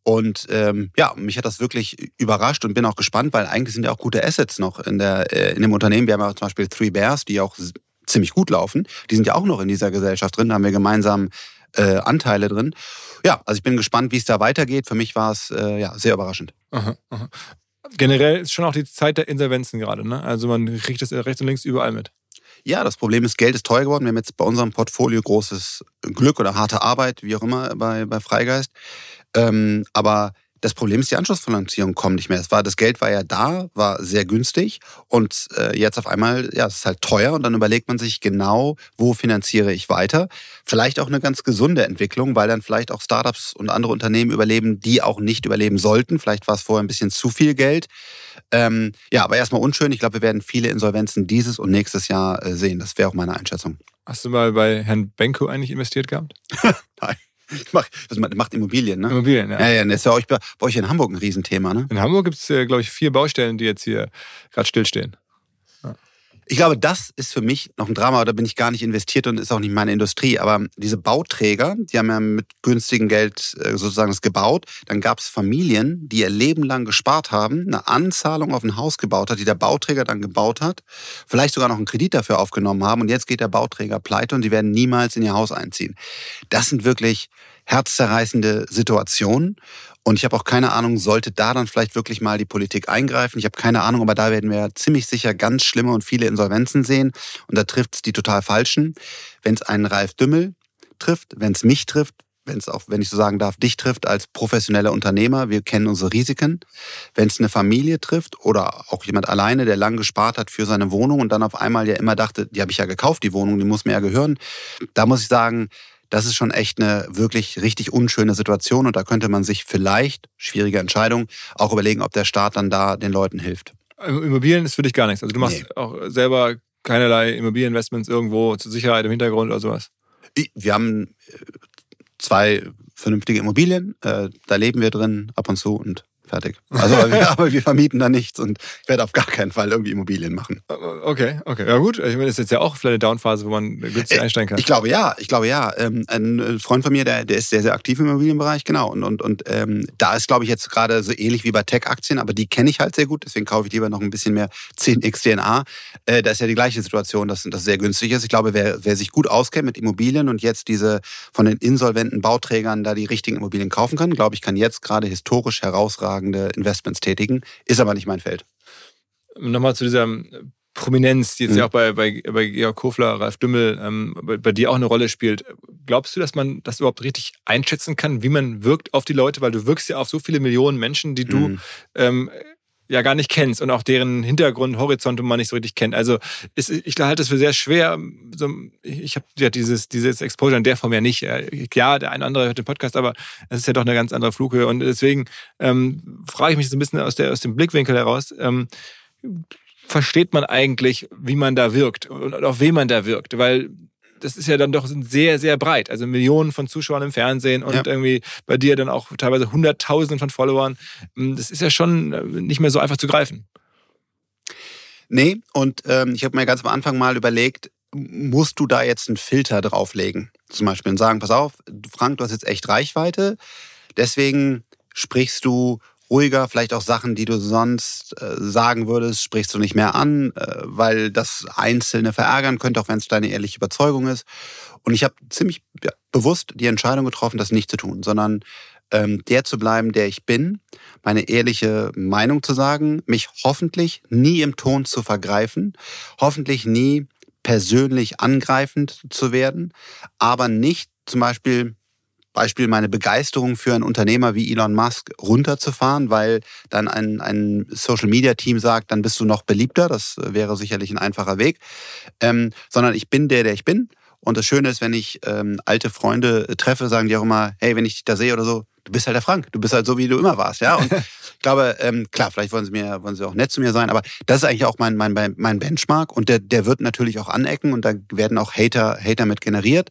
Und ähm, ja, mich hat das wirklich überrascht und bin auch gespannt, weil eigentlich sind ja auch gute Assets noch in, der, äh, in dem Unternehmen. Wir haben ja zum Beispiel Three Bears, die auch ziemlich gut laufen. Die sind ja auch noch in dieser Gesellschaft drin, da haben wir gemeinsam äh, Anteile drin. Ja, also ich bin gespannt, wie es da weitergeht. Für mich war es äh, ja, sehr überraschend. Aha, aha. Generell ist schon auch die Zeit der Insolvenzen gerade. Ne? Also man kriegt es rechts und links überall mit. Ja, das Problem ist, Geld ist teuer geworden. Wir haben jetzt bei unserem Portfolio großes Glück oder harte Arbeit, wie auch immer, bei, bei Freigeist. Ähm, aber das Problem ist, die Anschlussfinanzierung kommt nicht mehr. Das, war, das Geld war ja da, war sehr günstig und äh, jetzt auf einmal, ja, es ist halt teuer und dann überlegt man sich genau, wo finanziere ich weiter. Vielleicht auch eine ganz gesunde Entwicklung, weil dann vielleicht auch Startups und andere Unternehmen überleben, die auch nicht überleben sollten. Vielleicht war es vorher ein bisschen zu viel Geld. Ähm, ja, aber erstmal unschön. Ich glaube, wir werden viele Insolvenzen dieses und nächstes Jahr äh, sehen. Das wäre auch meine Einschätzung. Hast du mal bei Herrn Benko eigentlich investiert gehabt? Nein. Macht, das macht Immobilien, ne? Immobilien, ja. Ja, ja, das ist ja euch, bei euch in Hamburg ein Riesenthema, ne? In Hamburg gibt es, äh, glaube ich, vier Baustellen, die jetzt hier gerade stillstehen. Ich glaube, das ist für mich noch ein Drama, da bin ich gar nicht investiert und ist auch nicht meine Industrie. Aber diese Bauträger, die haben ja mit günstigem Geld äh, sozusagen das gebaut. Dann gab es Familien, die ihr Leben lang gespart haben, eine Anzahlung auf ein Haus gebaut hat, die der Bauträger dann gebaut hat, vielleicht sogar noch einen Kredit dafür aufgenommen haben und jetzt geht der Bauträger pleite und die werden niemals in ihr Haus einziehen. Das sind wirklich herzzerreißende Situationen. Und ich habe auch keine Ahnung, sollte da dann vielleicht wirklich mal die Politik eingreifen. Ich habe keine Ahnung, aber da werden wir ziemlich sicher ganz schlimme und viele Insolvenzen sehen. Und da trifft es die total Falschen. Wenn es einen Ralf Dümmel trifft, wenn es mich trifft, wenn es auch, wenn ich so sagen darf, dich trifft als professioneller Unternehmer, wir kennen unsere Risiken. Wenn es eine Familie trifft oder auch jemand alleine, der lang gespart hat für seine Wohnung und dann auf einmal ja immer dachte, die habe ich ja gekauft, die Wohnung, die muss mir ja gehören. Da muss ich sagen, das ist schon echt eine wirklich richtig unschöne Situation und da könnte man sich vielleicht, schwierige Entscheidung, auch überlegen, ob der Staat dann da den Leuten hilft. Immobilien ist für dich gar nichts. Also du machst nee. auch selber keinerlei Immobilieninvestments irgendwo zur Sicherheit im Hintergrund oder sowas? Wir haben äh, zwei vernünftige Immobilien, äh, da leben wir drin ab und zu und Fertig. Also, aber wir vermieten da nichts und ich werde auf gar keinen Fall irgendwie Immobilien machen. Okay, okay. Ja gut, ich meine, das ist jetzt ja auch vielleicht eine Downphase, wo man günstig äh, einsteigen kann. Ich glaube ja, ich glaube ja. Ähm, ein Freund von mir, der, der ist sehr, sehr aktiv im Immobilienbereich, genau. Und, und, und ähm, da ist, glaube ich, jetzt gerade so ähnlich wie bei Tech-Aktien, aber die kenne ich halt sehr gut, deswegen kaufe ich lieber noch ein bisschen mehr 10x DNA. Äh, da ist ja die gleiche Situation, dass das sehr günstig ist. Ich glaube, wer, wer sich gut auskennt mit Immobilien und jetzt diese von den insolventen Bauträgern da die richtigen Immobilien kaufen kann, glaube ich, kann jetzt gerade historisch herausragen herausragende Investments tätigen. Ist aber nicht mein Feld. Nochmal zu dieser ähm, Prominenz, die jetzt mhm. ja auch bei, bei, bei Georg Kofler, Ralf Dümmel, ähm, bei, bei, dir auch eine Rolle spielt. Glaubst du, dass man das überhaupt richtig einschätzen kann, wie man wirkt auf die Leute? Weil du wirkst ja auf so viele Millionen Menschen, die du mhm. ähm, ja gar nicht kennst und auch deren Hintergrund, Horizont man nicht so richtig kennt. Also ist, ich halte es für sehr schwer. So, ich habe ja dieses, dieses Exposure in der Form ja nicht. Ja, der eine oder andere hört den Podcast, aber es ist ja doch eine ganz andere Flughöhe. Und deswegen ähm, frage ich mich so ein bisschen aus, der, aus dem Blickwinkel heraus. Ähm, versteht man eigentlich, wie man da wirkt und auf wen man da wirkt? Weil das ist ja dann doch sehr, sehr breit. Also Millionen von Zuschauern im Fernsehen und ja. irgendwie bei dir dann auch teilweise Hunderttausende von Followern. Hm, das ist ja schon äh, nicht mehr so einfach zu greifen. Nee, und ähm, ich habe mir ganz am Anfang mal überlegt, musst du da jetzt einen Filter drauflegen? Zum Beispiel und sagen, pass auf, Frank, du hast jetzt echt Reichweite, deswegen sprichst du ruhiger, vielleicht auch Sachen, die du sonst äh, sagen würdest, sprichst du nicht mehr an, äh, weil das Einzelne verärgern könnte, auch wenn es deine ehrliche Überzeugung ist. Und ich habe ziemlich ja, bewusst die Entscheidung getroffen, das nicht zu tun, sondern ähm, der zu bleiben, der ich bin, meine ehrliche Meinung zu sagen, mich hoffentlich nie im Ton zu vergreifen, hoffentlich nie persönlich angreifend zu werden, aber nicht zum Beispiel Beispiel meine Begeisterung für einen Unternehmer wie Elon Musk runterzufahren, weil dann ein, ein Social-Media-Team sagt, dann bist du noch beliebter. Das wäre sicherlich ein einfacher Weg. Ähm, sondern ich bin der, der ich bin. Und das Schöne ist, wenn ich ähm, alte Freunde treffe, sagen die auch immer, hey, wenn ich dich da sehe oder so, du bist halt der Frank, du bist halt so, wie du immer warst, ja. Und ich glaube, ähm, klar, vielleicht wollen sie mir, wollen sie auch nett zu mir sein, aber das ist eigentlich auch mein, mein, mein Benchmark und der, der wird natürlich auch anecken und da werden auch Hater, Hater mit generiert.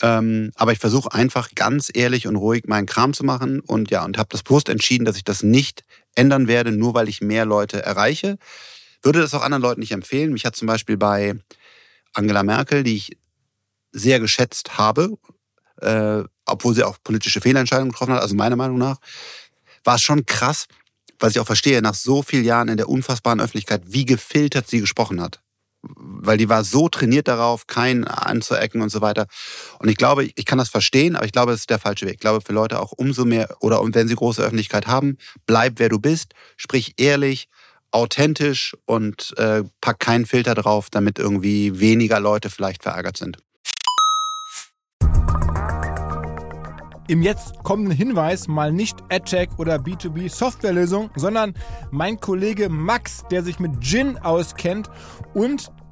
Ähm, aber ich versuche einfach ganz ehrlich und ruhig meinen Kram zu machen und ja, und habe das bewusst entschieden, dass ich das nicht ändern werde, nur weil ich mehr Leute erreiche. Würde das auch anderen Leuten nicht empfehlen. Mich hat zum Beispiel bei Angela Merkel, die ich sehr geschätzt habe, äh, obwohl sie auch politische Fehlentscheidungen getroffen hat, also meiner Meinung nach, war es schon krass, was ich auch verstehe, nach so vielen Jahren in der unfassbaren Öffentlichkeit, wie gefiltert sie gesprochen hat. Weil die war so trainiert darauf, keinen anzuecken und so weiter. Und ich glaube, ich kann das verstehen, aber ich glaube, das ist der falsche Weg. Ich glaube, für Leute auch umso mehr, oder wenn sie große Öffentlichkeit haben, bleib wer du bist, sprich ehrlich, authentisch und äh, pack keinen Filter drauf, damit irgendwie weniger Leute vielleicht verärgert sind. Im jetzt kommenden Hinweis mal nicht AdTech oder B2B Softwarelösung, sondern mein Kollege Max, der sich mit Gin auskennt und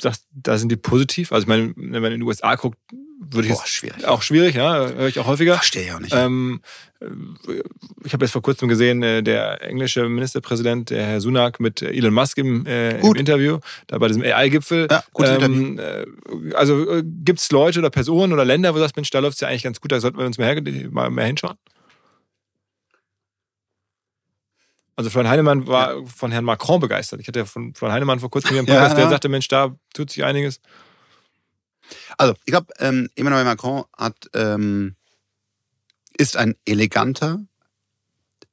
sagst, da sind die positiv? Also ich meine, wenn man in den USA guckt, würde ich Boah, schwierig. auch schwierig, ja, höre ich auch häufiger. Verstehe ich auch nicht. Ähm, ich habe jetzt vor kurzem gesehen, äh, der englische Ministerpräsident, der Herr Sunak, mit Elon Musk im, äh, im Interview, da bei diesem AI-Gipfel. Ja, ähm, äh, also äh, gibt es Leute oder Personen oder Länder, wo du sagst, Mensch, da läuft es ja eigentlich ganz gut, da sollten wir uns mehr, mal mehr hinschauen? Also Florian Heinemann war ja. von Herrn Macron begeistert. Ich hatte ja von Florian Heinemann vor kurzem hier im Podcast, ja, der sagte, Mensch, da tut sich einiges. Also, ich glaube, ähm, Emmanuel Macron hat, ähm, ist ein eleganter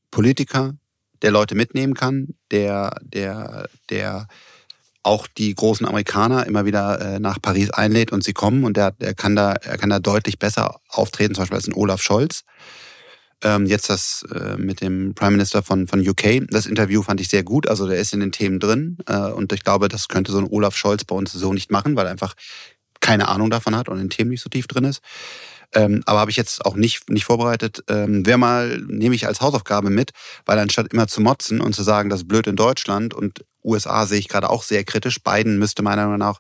Politiker, der Leute mitnehmen kann, der, der, der auch die großen Amerikaner immer wieder äh, nach Paris einlädt und sie kommen und der, der kann da, er kann da deutlich besser auftreten, zum Beispiel als ein Olaf Scholz. Ähm, jetzt das äh, mit dem Prime Minister von, von UK. Das Interview fand ich sehr gut. Also der ist in den Themen drin. Äh, und ich glaube, das könnte so ein Olaf Scholz bei uns so nicht machen, weil er einfach keine Ahnung davon hat und in den Themen nicht so tief drin ist. Ähm, aber habe ich jetzt auch nicht, nicht vorbereitet. Ähm, Wer mal, nehme ich als Hausaufgabe mit, weil anstatt immer zu motzen und zu sagen, das ist blöd in Deutschland und USA sehe ich gerade auch sehr kritisch, Biden müsste meiner Meinung nach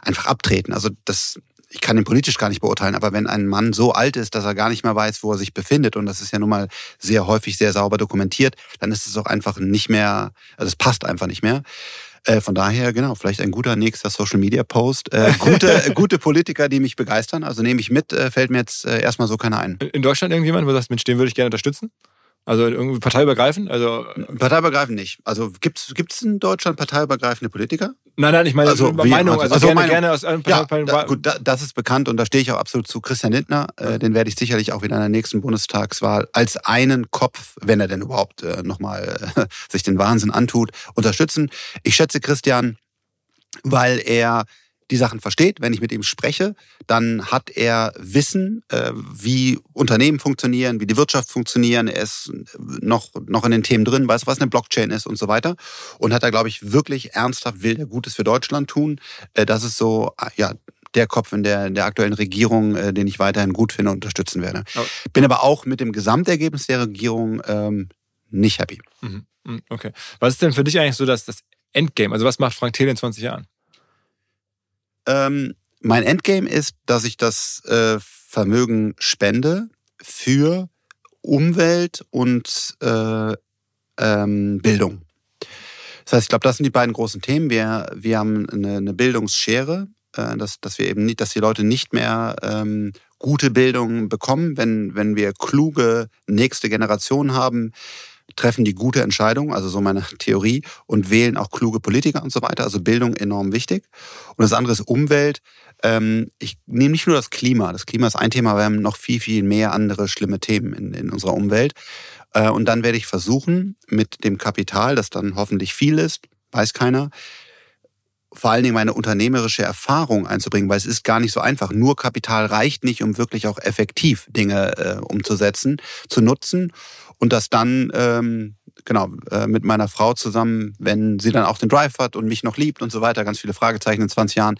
einfach abtreten. Also das ich kann ihn politisch gar nicht beurteilen, aber wenn ein Mann so alt ist, dass er gar nicht mehr weiß, wo er sich befindet, und das ist ja nun mal sehr häufig sehr sauber dokumentiert, dann ist es auch einfach nicht mehr, also es passt einfach nicht mehr. Äh, von daher, genau, vielleicht ein guter nächster Social Media Post. Äh, gute, gute Politiker, die mich begeistern. Also nehme ich mit, äh, fällt mir jetzt äh, erstmal so keiner ein. In Deutschland irgendjemand, wo du sagst, Mensch, den würde ich gerne unterstützen? Also irgendwie parteiübergreifend? Also parteiübergreifend nicht. Also gibt es in Deutschland parteiübergreifende Politiker? Nein, nein, ich meine also, Meinung. Also, also gerne, Meinung. gerne aus einem ja, da, gut, da, das ist bekannt und da stehe ich auch absolut zu Christian Lindner. Äh, den werde ich sicherlich auch wieder in der nächsten Bundestagswahl als einen Kopf, wenn er denn überhaupt äh, nochmal äh, sich den Wahnsinn antut, unterstützen. Ich schätze Christian, weil er die Sachen versteht. Wenn ich mit ihm spreche, dann hat er Wissen, äh, wie Unternehmen funktionieren, wie die Wirtschaft funktionieren. Er ist noch, noch in den Themen drin, weiß, was eine Blockchain ist und so weiter. Und hat da, glaube ich, wirklich ernsthaft will, der Gutes für Deutschland tun. Äh, das ist so, ja, der Kopf in der, in der aktuellen Regierung, äh, den ich weiterhin gut finde und unterstützen werde. Oh. Bin aber auch mit dem Gesamtergebnis der Regierung ähm, nicht happy. Mhm. mhm. Okay. Was ist denn für dich eigentlich so das, das Endgame? Also was macht Frank Thelen in 20 Jahren? Ähm, mein Endgame ist, dass ich das äh, Vermögen spende für Umwelt und äh, ähm, Bildung. Das heißt, ich glaube, das sind die beiden großen Themen. Wir, wir haben eine, eine Bildungsschere, äh, dass, dass wir eben nicht, dass die Leute nicht mehr ähm, gute Bildung bekommen, wenn, wenn wir kluge nächste Generation haben, treffen die gute Entscheidung, also so meine Theorie, und wählen auch kluge Politiker und so weiter. Also Bildung enorm wichtig. Und das andere ist Umwelt. Ähm, ich nehme nicht nur das Klima. Das Klima ist ein Thema, wir haben noch viel, viel mehr andere schlimme Themen in, in unserer Umwelt. Äh, und dann werde ich versuchen, mit dem Kapital, das dann hoffentlich viel ist, weiß keiner, vor allen Dingen meine unternehmerische Erfahrung einzubringen, weil es ist gar nicht so einfach. Nur Kapital reicht nicht, um wirklich auch effektiv Dinge äh, umzusetzen, zu nutzen und das dann ähm, genau äh, mit meiner Frau zusammen, wenn sie dann auch den Drive hat und mich noch liebt und so weiter, ganz viele Fragezeichen in 20 Jahren,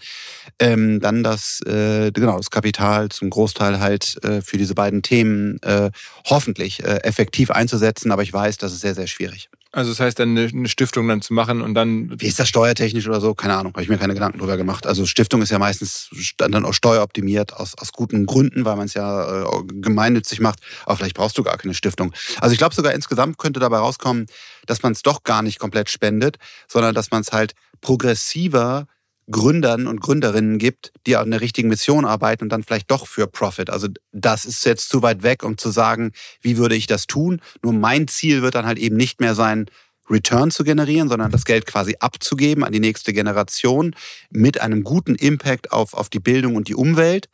ähm, dann das äh, genau das Kapital zum Großteil halt äh, für diese beiden Themen äh, hoffentlich äh, effektiv einzusetzen. Aber ich weiß, das ist sehr sehr schwierig. Also das heißt dann eine Stiftung dann zu machen und dann. Wie ist das steuertechnisch oder so? Keine Ahnung, habe ich mir keine Gedanken drüber gemacht. Also Stiftung ist ja meistens dann auch steueroptimiert aus, aus guten Gründen, weil man es ja äh, gemeinnützig macht. Aber vielleicht brauchst du gar keine Stiftung. Also ich glaube sogar insgesamt könnte dabei rauskommen, dass man es doch gar nicht komplett spendet, sondern dass man es halt progressiver Gründern und Gründerinnen gibt, die an der richtigen Mission arbeiten und dann vielleicht doch für Profit. Also das ist jetzt zu weit weg, um zu sagen, wie würde ich das tun. Nur mein Ziel wird dann halt eben nicht mehr sein, Return zu generieren, sondern das Geld quasi abzugeben an die nächste Generation mit einem guten Impact auf, auf die Bildung und die Umwelt.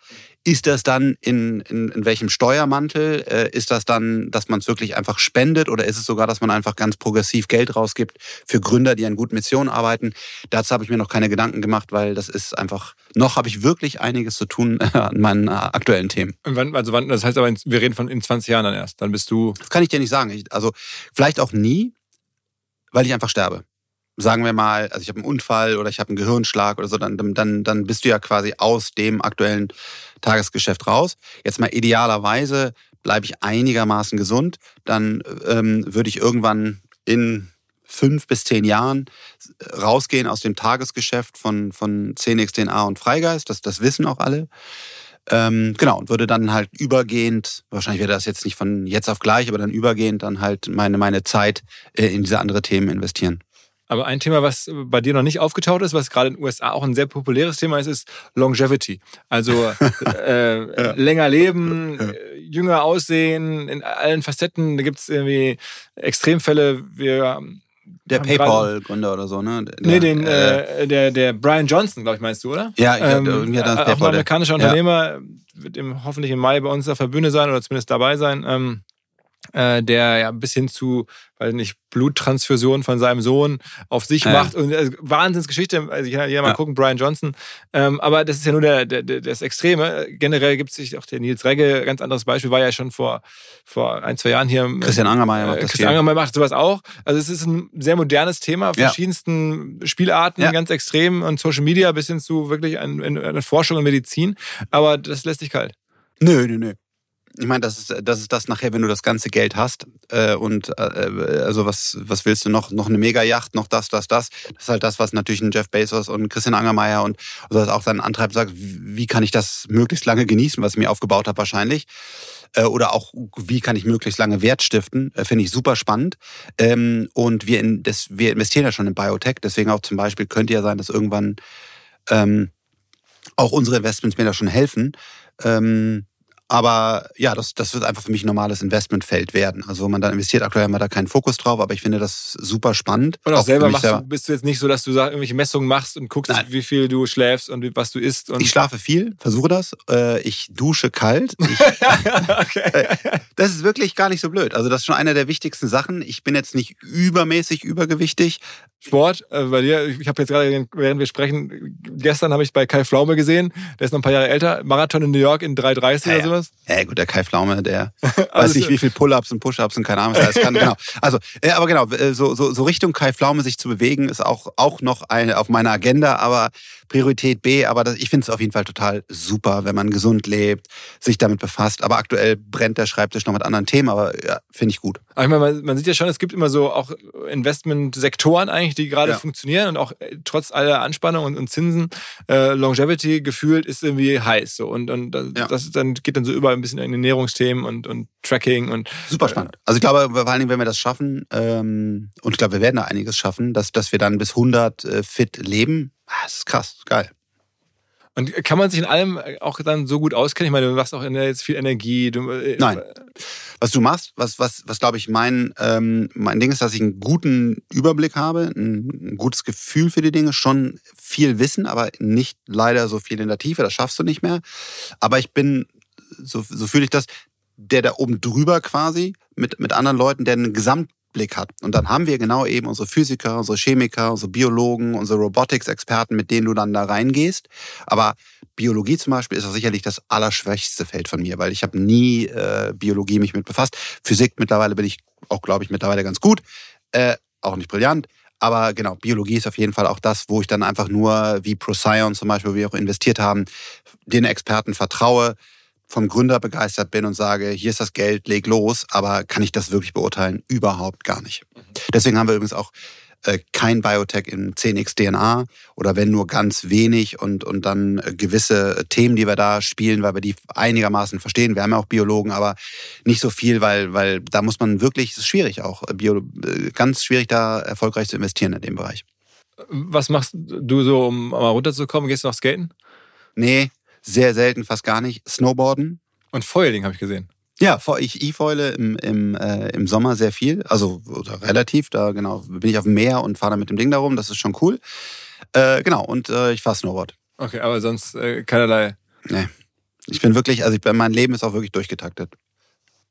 Ist das dann in, in, in welchem Steuermantel? Äh, ist das dann, dass man es wirklich einfach spendet oder ist es sogar, dass man einfach ganz progressiv Geld rausgibt für Gründer, die an guten Missionen arbeiten? Dazu habe ich mir noch keine Gedanken gemacht, weil das ist einfach, noch habe ich wirklich einiges zu tun an meinen äh, aktuellen Themen. Wann, also wann, das heißt aber, wir reden von in 20 Jahren dann erst, dann bist du... Das kann ich dir nicht sagen. Ich, also vielleicht auch nie, weil ich einfach sterbe sagen wir mal, also ich habe einen Unfall oder ich habe einen Gehirnschlag oder so, dann, dann, dann bist du ja quasi aus dem aktuellen Tagesgeschäft raus. Jetzt mal idealerweise bleibe ich einigermaßen gesund, dann ähm, würde ich irgendwann in fünf bis zehn Jahren rausgehen aus dem Tagesgeschäft von, von 10xDNA und Freigeist. Das, das wissen auch alle. Ähm, genau, und würde dann halt übergehend, wahrscheinlich wäre das jetzt nicht von jetzt auf gleich, aber dann übergehend dann halt meine, meine Zeit äh, in diese andere Themen investieren. Aber ein Thema, was bei dir noch nicht aufgetaucht ist, was gerade in den USA auch ein sehr populäres Thema ist, ist Longevity. Also äh, ja. länger leben, ja. jünger aussehen, in allen Facetten. Da gibt es irgendwie Extremfälle. Wir der PayPal-Gründer oder so, ne? Der, nee, den, äh, der, der Brian Johnson, glaube ich, meinst du, oder? Ja, ich ähm, irgendwie hat das Auch ein amerikanischer Unternehmer, ja. wird im, hoffentlich im Mai bei uns auf der Bühne sein oder zumindest dabei sein. Ähm, äh, der ja bis hin zu, weil nicht, Bluttransfusion von seinem Sohn auf sich ja. macht. Und äh, Wahnsinnsgeschichte, also ich kann ja mal ja. gucken, Brian Johnson. Ähm, aber das ist ja nur der, der, der das Extreme. Generell gibt es sich auch der Nils Regge, ganz anderes Beispiel, war ja schon vor, vor ein, zwei Jahren hier. Christian Angermeier macht äh, das Christian Angermeier macht sowas auch. Also es ist ein sehr modernes Thema, verschiedensten ja. Spielarten, ganz extrem und Social Media bis hin zu wirklich eine, Forschung in Medizin. Aber das lässt sich kalt. Nö, nö, nö ich meine, das ist, das ist das nachher, wenn du das ganze Geld hast äh, und äh, also was, was willst du noch? Noch eine Mega-Yacht, noch das, das, das. Das ist halt das, was natürlich ein Jeff Bezos und Christian Angermeier und also auch seinen Antreib sagt, wie kann ich das möglichst lange genießen, was ich mir aufgebaut habe wahrscheinlich. Äh, oder auch, wie kann ich möglichst lange Wert stiften, äh, finde ich super spannend. Ähm, und wir, in, das, wir investieren ja schon in Biotech, deswegen auch zum Beispiel könnte ja sein, dass irgendwann ähm, auch unsere Investments mir da schon helfen. Ähm, aber ja, das, das wird einfach für mich ein normales Investmentfeld werden. Also man da investiert, aktuell haben wir da keinen Fokus drauf, aber ich finde das super spannend. Und auch, auch selber machst selber. du, bist du jetzt nicht so, dass du irgendwelche Messungen machst und guckst, Nein. wie viel du schläfst und was du isst. Und ich schlafe viel, versuche das. Äh, ich dusche kalt. Ich, okay. das ist wirklich gar nicht so blöd. Also das ist schon einer der wichtigsten Sachen. Ich bin jetzt nicht übermäßig übergewichtig, Sport äh, bei dir. Ich habe jetzt gerade, während wir sprechen, gestern habe ich bei Kai Flaume gesehen, der ist noch ein paar Jahre älter, Marathon in New York in 3,30 ja, oder sowas. Ja, gut, der Kai Flaume, der weiß nicht, wie viel Pull-Ups und Push-Ups und keine Ahnung, was er kann. genau. Also, äh, aber genau, äh, so, so, so Richtung Kai Flaume sich zu bewegen, ist auch, auch noch eine, auf meiner Agenda, aber Priorität B, aber das, ich finde es auf jeden Fall total super, wenn man gesund lebt, sich damit befasst. Aber aktuell brennt der Schreibtisch noch mit anderen Themen, aber ja, finde ich gut. Aber ich meine, man, man sieht ja schon, es gibt immer so auch Investmentsektoren eigentlich, die gerade Ja. funktionieren und auch äh, trotz aller Anspannung und, und Zinsen, äh, Longevity gefühlt ist irgendwie heiß. So. Und, und das, Ja. das dann geht dann so über ein bisschen in Ernährungsthemen und, und Tracking und Super spannend. Also ich glaube, vor allen Dingen, wenn wir das schaffen, ähm, und ich glaube, wir werden da einiges schaffen, dass, dass wir dann bis 100 äh, fit leben, das ist krass, geil. Und kann man sich in allem auch dann so gut auskennen? Ich meine, du machst auch jetzt viel Energie. Du, äh, Nein. Was du machst, was, was, was glaube ich mein, ähm, mein Ding ist, dass ich einen guten Überblick habe, ein, ein gutes Gefühl für die Dinge, schon viel Wissen, aber nicht leider so viel in der Tiefe, das schaffst du nicht mehr. Aber ich bin, so, so fühle ich das, der da oben drüber quasi mit, mit anderen Leuten, der einen Gesamtblick hat. Und dann haben wir genau eben unsere Physiker, unsere Chemiker, unsere Biologen, unsere Robotics-Experten, mit denen du dann da reingehst. Aber Biologie zum Beispiel ist auch sicherlich das allerschwächste Feld von mir, weil ich habe nie äh, Biologie mich mit befasst. Physik mittlerweile bin ich auch, glaube ich, mittlerweile ganz gut. Äh, auch nicht brillant. Aber genau, Biologie ist auf jeden Fall auch das, wo ich dann einfach nur, wie Procyon zum Beispiel, wo wir auch investiert haben, den Experten vertraue, vom Gründer begeistert bin und sage, hier ist das Geld, leg los, aber kann ich das wirklich beurteilen? Überhaupt gar nicht. Deswegen haben wir übrigens auch äh, kein Biotech in 10x DNA oder wenn nur ganz wenig und, und dann äh, gewisse Themen, die wir da spielen, weil wir die einigermaßen verstehen. Wir haben ja auch Biologen, aber nicht so viel, weil, weil da muss man wirklich, es ist schwierig auch, äh, Bio, äh, ganz schwierig da erfolgreich zu investieren in dem Bereich. Was machst du so, um mal runterzukommen? Gehst du noch skaten? Nee, sehr selten, fast gar nicht. Snowboarden, Und Foiling habe ich gesehen. Ja, ich E-Foile im, im, äh, im Sommer sehr viel, also oder relativ, da genau bin ich auf dem Meer und fahre dann mit dem Ding da rum, das ist schon cool. Äh, genau, und äh, ich fahre Snowboard. Okay, aber sonst äh, keinerlei. Nee. Ich bin wirklich, also ich, mein Leben ist auch wirklich durchgetaktet.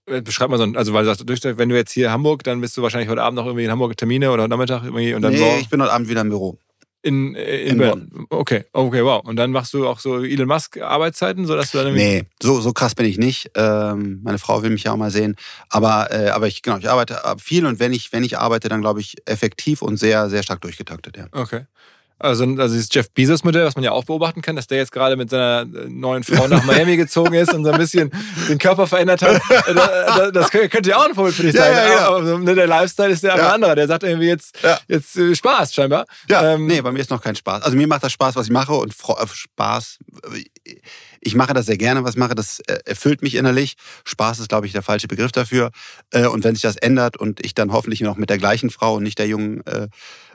Äh, Beschreib mal so, ein- also weil du sagst, wenn du jetzt hier Hamburg, dann bist du wahrscheinlich heute Abend noch irgendwie in Hamburg Termine oder heute Nachmittag irgendwie und dann nee, morgen ich bin heute Abend wieder im Büro. In, äh, in, in Bern. Okay, okay, wow. Und dann machst du auch so Elon Musk Arbeitszeiten, sodass du dann. Nee, so, so krass bin ich nicht. Ähm, meine Frau will mich ja auch mal sehen. Aber, äh, aber ich, genau, ich arbeite viel und wenn ich, wenn ich arbeite, dann glaube ich effektiv und sehr, sehr stark durchgetaktet, ja. Okay. Also, also dieses Jeff Bezos-Modell, was man ja auch beobachten kann, dass der jetzt gerade mit seiner äh, neuen Frau nach Miami gezogen ist und so ein bisschen den Körper verändert hat. Äh, da- da- Das könnte ja auch ein Vorbild für dich Ja, sein. ja, ja. Aber, ne, der Lifestyle ist ja ein Ja. anderer. Der sagt irgendwie jetzt, jetzt äh, Spaß scheinbar. Ja, Ähm, nee, bei mir ist noch kein Spaß. Also mir macht das Spaß, was ich mache und äh, Spaß. Ich mache das sehr gerne, was ich mache. Das äh, erfüllt mich innerlich. Spaß ist, glaube ich, der falsche Begriff dafür. Äh, Und wenn sich das ändert und ich dann hoffentlich noch mit der gleichen Frau und nicht der jungen äh,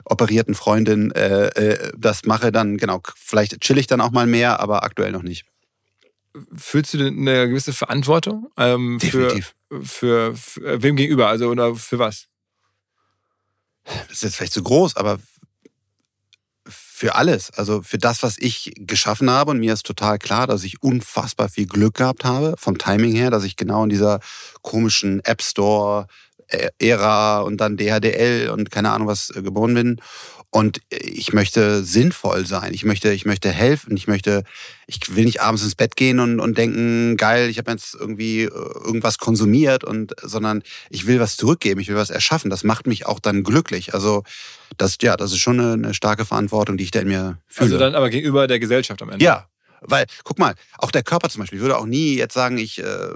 operierten Freundin äh, äh, das mache, dann genau, vielleicht chill ich dann auch mal mehr, aber aktuell noch nicht. Fühlst du denn eine gewisse Verantwortung ähm, für, Definitiv. für, für äh, wem gegenüber? Also oder für was? das ist jetzt vielleicht zu groß, aber für alles, also für das, was ich geschaffen habe. Und mir ist total klar, dass ich unfassbar viel Glück gehabt habe, vom Timing her, dass ich genau in dieser komischen App Store äh, Ära und dann DHDL und keine Ahnung was äh, geboren bin. Und ich möchte sinnvoll sein. Ich möchte, ich möchte helfen. Ich möchte, ich will nicht abends ins Bett gehen und, und denken, geil, ich habe jetzt irgendwie äh, irgendwas konsumiert und, sondern ich will was zurückgeben. Ich will was erschaffen. Das macht mich auch dann glücklich. Also, das, ja, das ist schon eine, eine starke Verantwortung, die ich da in mir fühle. Also dann aber gegenüber der Gesellschaft am Ende. Ja, weil, guck mal, auch der Körper zum Beispiel, ich würde auch nie jetzt sagen, ich äh,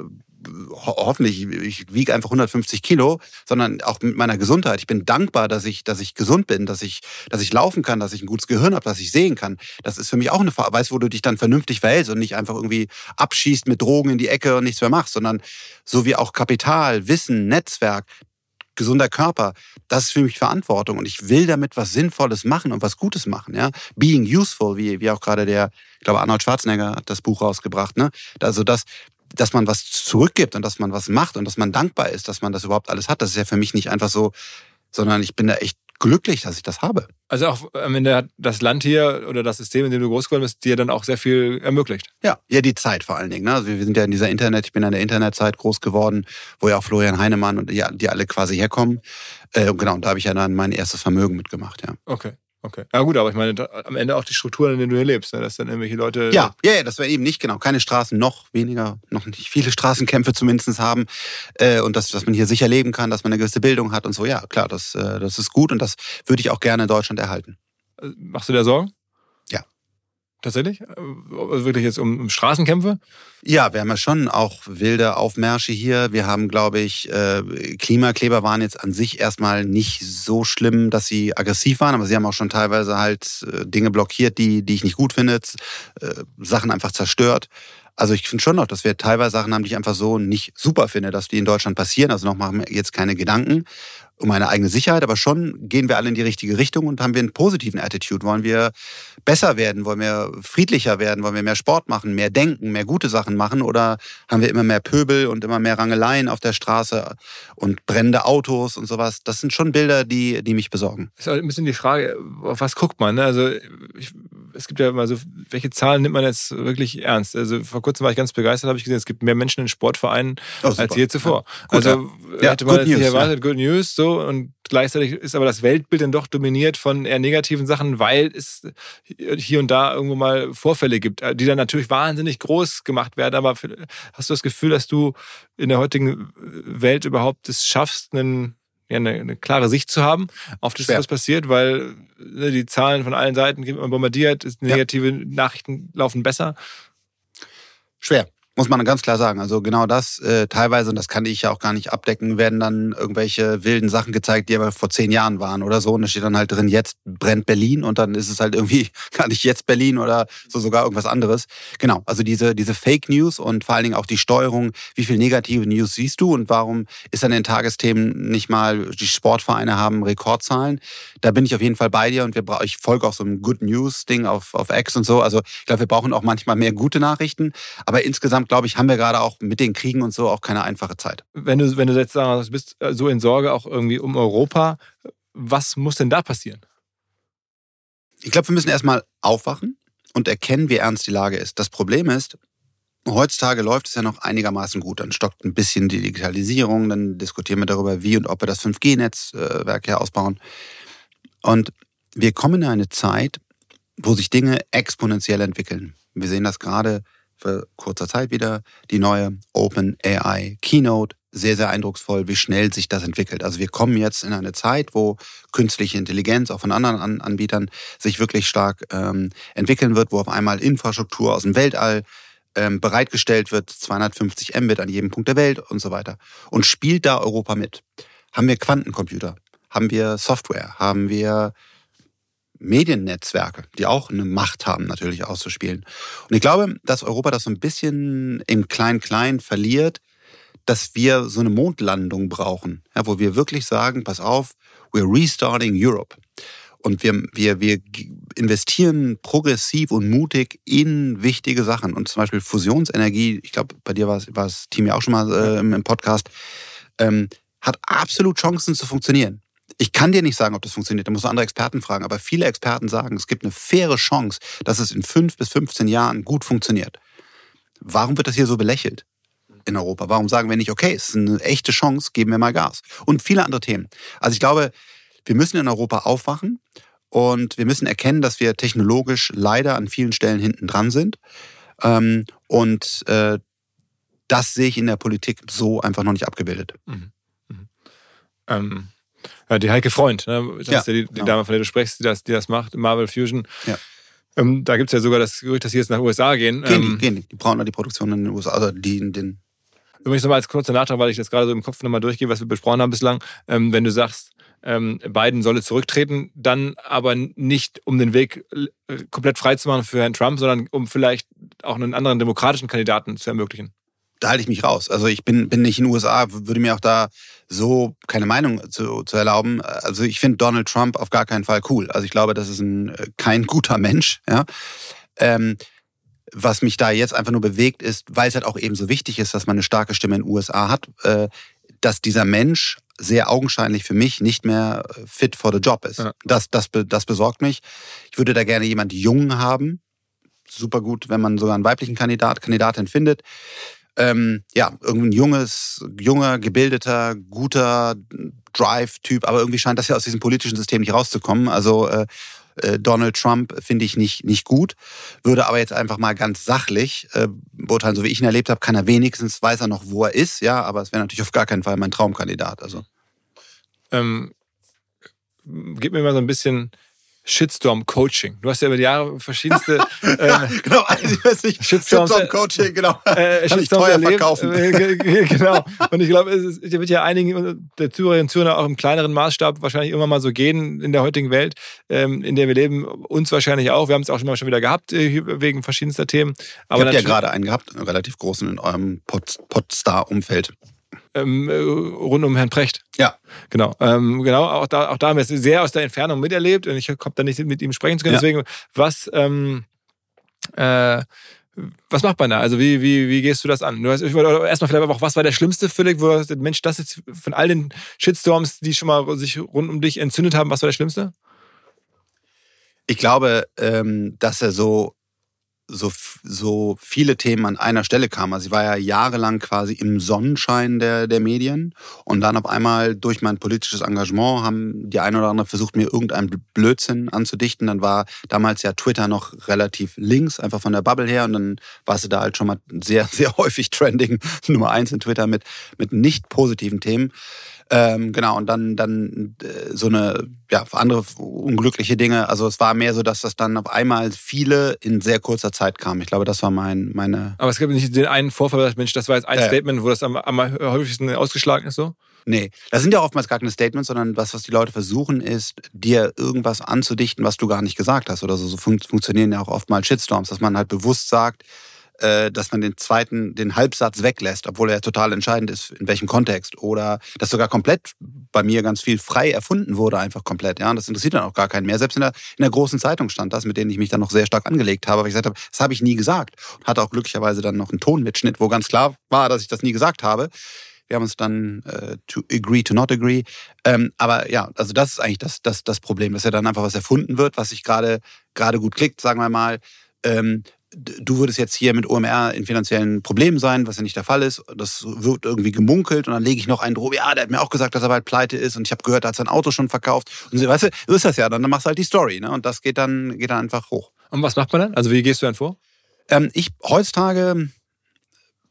ho hoffentlich, ich wiege einfach 150 Kilo, sondern auch mit meiner Gesundheit. Ich bin dankbar, dass ich, dass ich gesund bin, dass ich, dass ich laufen kann, dass ich ein gutes Gehirn habe, dass ich sehen kann. Das ist für mich auch eine Frage, weißt wo du dich dann vernünftig verhältst und nicht einfach irgendwie abschießt mit Drogen in die Ecke und nichts mehr machst, sondern so wie auch Kapital, Wissen, Netzwerk, gesunder Körper, das ist für mich Verantwortung und ich will damit was Sinnvolles machen und was Gutes machen, ja. Being useful, wie, wie auch gerade der, ich glaube, Arnold Schwarzenegger hat das Buch rausgebracht, ne. Also das, dass man was zurückgibt und dass man was macht und dass man dankbar ist, dass man das überhaupt alles hat, das ist ja für mich nicht einfach so, sondern ich bin da echt glücklich, dass ich das habe. Also auch am Ende hat das Land hier oder das System, in dem du groß geworden bist, dir dann auch sehr viel ermöglicht. Ja, ja, die Zeit vor allen Dingen. Ne? Also wir sind ja in dieser Internet, ich bin in der Internetzeit groß geworden, wo ja auch Florian Heinemann und die, die alle quasi herkommen. Äh, und genau, und da habe ich ja dann mein erstes Vermögen mitgemacht, ja. Okay, okay. Ja gut, aber ich meine, da, am Ende auch die Strukturen, in denen du hier lebst, ne? dass dann irgendwelche Leute... Ja, ja, ja, das wäre eben nicht genau. Keine Straßen, noch weniger, noch nicht viele Straßenkämpfe zumindest haben. Äh, und dass, dass man hier sicher leben kann, dass man eine gewisse Bildung hat und so. Ja, klar, das, äh, das ist gut und das würde ich auch gerne in Deutschland erhalten. Machst du dir Sorgen? Tatsächlich? Also wirklich jetzt um, um, Straßenkämpfe? Ja, wir haben ja schon auch wilde Aufmärsche hier. Wir haben, glaube ich, äh, Klimakleber waren jetzt an sich erstmal nicht so schlimm, dass sie aggressiv waren, aber sie haben auch schon teilweise halt äh, Dinge blockiert, die, die ich nicht gut finde, äh, Sachen einfach zerstört. Also ich finde schon noch, dass wir teilweise Sachen haben, die ich einfach so nicht super finde, dass die in Deutschland passieren. Also noch machen wir jetzt keine Gedanken um eine eigene Sicherheit, aber schon gehen wir alle in die richtige Richtung und haben wir einen positiven Attitude. Wollen wir besser werden? Wollen wir friedlicher werden? Wollen wir mehr Sport machen, mehr denken, mehr gute Sachen machen? Oder haben wir immer mehr Pöbel und immer mehr Rangeleien auf der Straße und brennende Autos und sowas? Das sind schon Bilder, die, die mich besorgen. Das ist ein bisschen die Frage, auf was guckt man? Ne? Also ich, es gibt ja immer so, welche Zahlen nimmt man jetzt wirklich ernst? Also vor kurzem war ich ganz begeistert, habe ich gesehen, es gibt mehr Menschen in Sportvereinen oh, als je zuvor. Ja. Gut, also ja. hätte man ja, jetzt nicht erwartet. Good News, so und gleichzeitig ist aber das Weltbild dann doch dominiert von eher negativen Sachen, weil es hier und da irgendwo mal Vorfälle gibt, die dann natürlich wahnsinnig groß gemacht werden. Aber hast du das Gefühl, dass du in der heutigen Welt überhaupt es schaffst, einen ja, eine, eine klare Sicht zu haben, auf das, was passiert, weil ne, die Zahlen von allen Seiten bombardiert, negative ja. Nachrichten laufen besser. Schwer. Muss man ganz klar sagen. Also genau das, äh, teilweise, und das kann ich ja auch gar nicht abdecken, werden dann irgendwelche wilden Sachen gezeigt, die aber vor zehn Jahren waren oder so. Und da steht dann halt drin, jetzt brennt Berlin und dann ist es halt irgendwie gar nicht jetzt Berlin oder so sogar irgendwas anderes. Genau, also diese, diese Fake News und vor allen Dingen auch die Steuerung, wie viel negative News siehst du und warum ist in den Tagesthemen nicht mal, die Sportvereine haben Rekordzahlen. Da bin ich auf jeden Fall bei dir und wir ich folge auch so einem Good News Ding auf, auf X und so. Also ich glaube, wir brauchen auch manchmal mehr gute Nachrichten. Aber insgesamt glaube ich, haben wir gerade auch mit den Kriegen und so auch keine einfache Zeit. Wenn du, wenn du jetzt sagst, du bist äh, so in Sorge auch irgendwie um Europa, was muss denn da passieren? Ich glaube, wir müssen erstmal aufwachen und erkennen, wie ernst die Lage ist. Das Problem ist, heutzutage läuft es ja noch einigermaßen gut. Dann stockt ein bisschen die Digitalisierung, dann diskutieren wir darüber, wie und ob wir das 5G-Netzwerk hier ausbauen. Und wir kommen in eine Zeit, wo sich Dinge exponentiell entwickeln. Wir sehen das gerade für kurzer Zeit wieder die neue Open AI Keynote. Sehr, sehr eindrucksvoll, wie schnell sich das entwickelt. Also wir kommen jetzt in eine Zeit, wo künstliche Intelligenz auch von anderen An Anbietern sich wirklich stark ähm, entwickeln wird, wo auf einmal Infrastruktur aus dem Weltall ähm, bereitgestellt wird, 250 Mbit an jedem Punkt der Welt und so weiter. Und spielt da Europa mit? Haben wir Quantencomputer? Haben wir Software? Haben wir Mediennetzwerke, die auch eine Macht haben, natürlich auszuspielen. Und ich glaube, dass Europa das so ein bisschen im Klein-Klein verliert, dass wir so eine Mondlandung brauchen, ja, wo wir wirklich sagen, pass auf, we're restarting Europe. Und wir, wir, wir investieren progressiv und mutig in wichtige Sachen. Und zum Beispiel Fusionsenergie, ich glaube, bei dir war es, war das Team ja auch schon mal äh, im, Podcast, ähm, hat absolut Chancen zu funktionieren. Ich kann dir nicht sagen, ob das funktioniert. Da musst du andere Experten fragen. Aber viele Experten sagen, es gibt eine faire Chance, dass es in fünf bis 15 Jahren gut funktioniert. Warum wird das hier so belächelt in Europa? Warum sagen wir nicht, okay, es ist eine echte Chance, geben wir mal Gas? Und viele andere Themen. Also ich glaube, wir müssen in Europa aufwachen und wir müssen erkennen, dass wir technologisch leider an vielen Stellen hinten dran sind. Ähm, und äh, das sehe ich in der Politik so einfach noch nicht abgebildet. Mhm. Mhm. Ähm die Heike Freund, ne? das ja, ist ja die, die genau. Dame, von der du sprichst, die das, die das macht, Marvel Fusion. Ja. Ähm, da gibt es ja sogar das Gerücht, dass sie jetzt nach USA gehen. Gehen ähm, die, gehen die. Die brauchen die Produktion in den USA, also die in den. Übrigens nochmal als kurzer Nachtrag, weil ich das gerade so im Kopf nochmal durchgehe, was wir besprochen haben bislang. Ähm, wenn du sagst, ähm, Biden solle zurücktreten, dann aber nicht um den Weg äh, komplett frei zu machen für Herrn Trump, sondern um vielleicht auch einen anderen demokratischen Kandidaten zu ermöglichen da halte ich mich raus. Also ich bin, bin nicht in den USA, würde mir auch da so keine Meinung zu, zu erlauben. Also ich finde Donald Trump auf gar keinen Fall cool. Also ich glaube, das ist ein kein guter Mensch. Ja. Ähm, was mich da jetzt einfach nur bewegt, ist, weil es halt auch eben so wichtig ist, dass man eine starke Stimme in den USA hat, äh, dass dieser Mensch sehr augenscheinlich für mich nicht mehr fit for the job ist. Ja. Das, das, das besorgt mich. Ich würde da gerne jemand jung haben. Super gut, wenn man sogar einen weiblichen Kandidat, Kandidatin findet ähm, ja, irgendwie ein junges, junger, gebildeter, guter Drive-Typ, aber irgendwie scheint das ja aus diesem politischen System nicht rauszukommen. Also äh, äh, Donald Trump finde ich nicht, nicht gut, würde aber jetzt einfach mal ganz sachlich äh, beurteilen, so wie ich ihn erlebt habe, kann er wenigstens, weiß er noch, wo er ist, ja, aber es wäre natürlich auf gar keinen Fall mein Traumkandidat. Also. Ähm, gib mir mal so ein bisschen Shitstorm-Coaching. Du hast ja über die Jahre verschiedenste äh, genau, also ich weiß nicht, Shitstorms- Shitstorm-Coaching, genau. äh, Kann ich teuer erlebt. verkaufen. Äh, ge- ge- genau. Und ich glaube, es es wird ja einigen der Zuhörerinnen und Zuhörer auch im kleineren Maßstab wahrscheinlich irgendwann mal so gehen in der heutigen Welt, ähm, in der wir leben. Uns wahrscheinlich auch. Wir haben es auch schon mal schon wieder gehabt, äh, wegen verschiedenster Themen. Aber Ihr habt ja gerade einen gehabt, einen relativ großen in eurem Pod- Podstar-Umfeld. Ähm, äh, rund um Herrn Precht. Ja. Genau, ähm, genau. Auch da, auch da haben wir es sehr aus der Entfernung miterlebt und ich habe da nicht mit ihm sprechen zu können. Ja. Deswegen, was, ähm, äh, was macht man da? Also wie, wie, wie gehst du das an? Du hast, erstmal vielleicht auch, was war der schlimmste Philipp, wo du Mensch, das jetzt von all den Shitstorms, die schon mal sich rund um dich entzündet haben, was war der schlimmste? Ich glaube, ähm, dass er so, so, so viele Themen an einer Stelle kam. Also ich war ja jahrelang quasi im Sonnenschein der, der Medien und dann auf einmal durch mein politisches Engagement haben die eine oder andere versucht, mir irgendeinen Blödsinn anzudichten. Dann war damals ja Twitter noch relativ links, einfach von der Bubble her und dann warst du da halt schon mal sehr, sehr häufig trending, Nummer eins in Twitter mit, mit nicht positiven Themen. Ähm, genau, und dann, dann äh, so eine, ja, andere unglückliche Dinge. Also es war mehr so, dass das dann auf einmal viele in sehr kurzer Zeit kam. Ich glaube, das war mein, meine. Aber es gibt nicht den einen Vorfall, dass, Mensch, das war jetzt ein ja. Statement, wo das am, am häufigsten ausgeschlagen ist, so? Nee, das sind ja oftmals gar keine Statements, sondern was, was die Leute versuchen, ist, dir irgendwas anzudichten, was du gar nicht gesagt hast. Oder so, so fun funktionieren ja auch oftmals Shitstorms, dass man halt bewusst sagt, äh, dass man den zweiten, den Halbsatz weglässt, obwohl er total entscheidend ist, in welchem Kontext. Oder dass sogar komplett bei mir ganz viel frei erfunden wurde, einfach komplett. Ja, und das interessiert dann auch gar keinen mehr. Selbst in der, in der großen Zeitung stand das, mit denen ich mich dann noch sehr stark angelegt habe, weil ich gesagt habe, das habe ich nie gesagt. Und hatte auch glücklicherweise dann noch einen Tonmitschnitt, wo ganz klar war, dass ich das nie gesagt habe. Wir haben uns dann äh, to agree to not agree. Ähm, aber ja, also das ist eigentlich das, das, das Problem, dass ja dann einfach was erfunden wird, was sich gerade gerade gut klickt, sagen wir mal. Ähm, du würdest jetzt hier mit OMR in finanziellen Problemen sein, was ja nicht der Fall ist. Das wird irgendwie gemunkelt und dann lege ich noch einen drauf. Ja, der hat mir auch gesagt, dass er bald pleite ist und ich habe gehört, er hat sein Auto schon verkauft. Und so, weißt du, so ist das ja. Dann, dann machst du halt die Story, ne? Und das geht dann, geht dann einfach hoch. Und was macht man dann? Also wie gehst du dann vor? Ähm, ich heutzutage,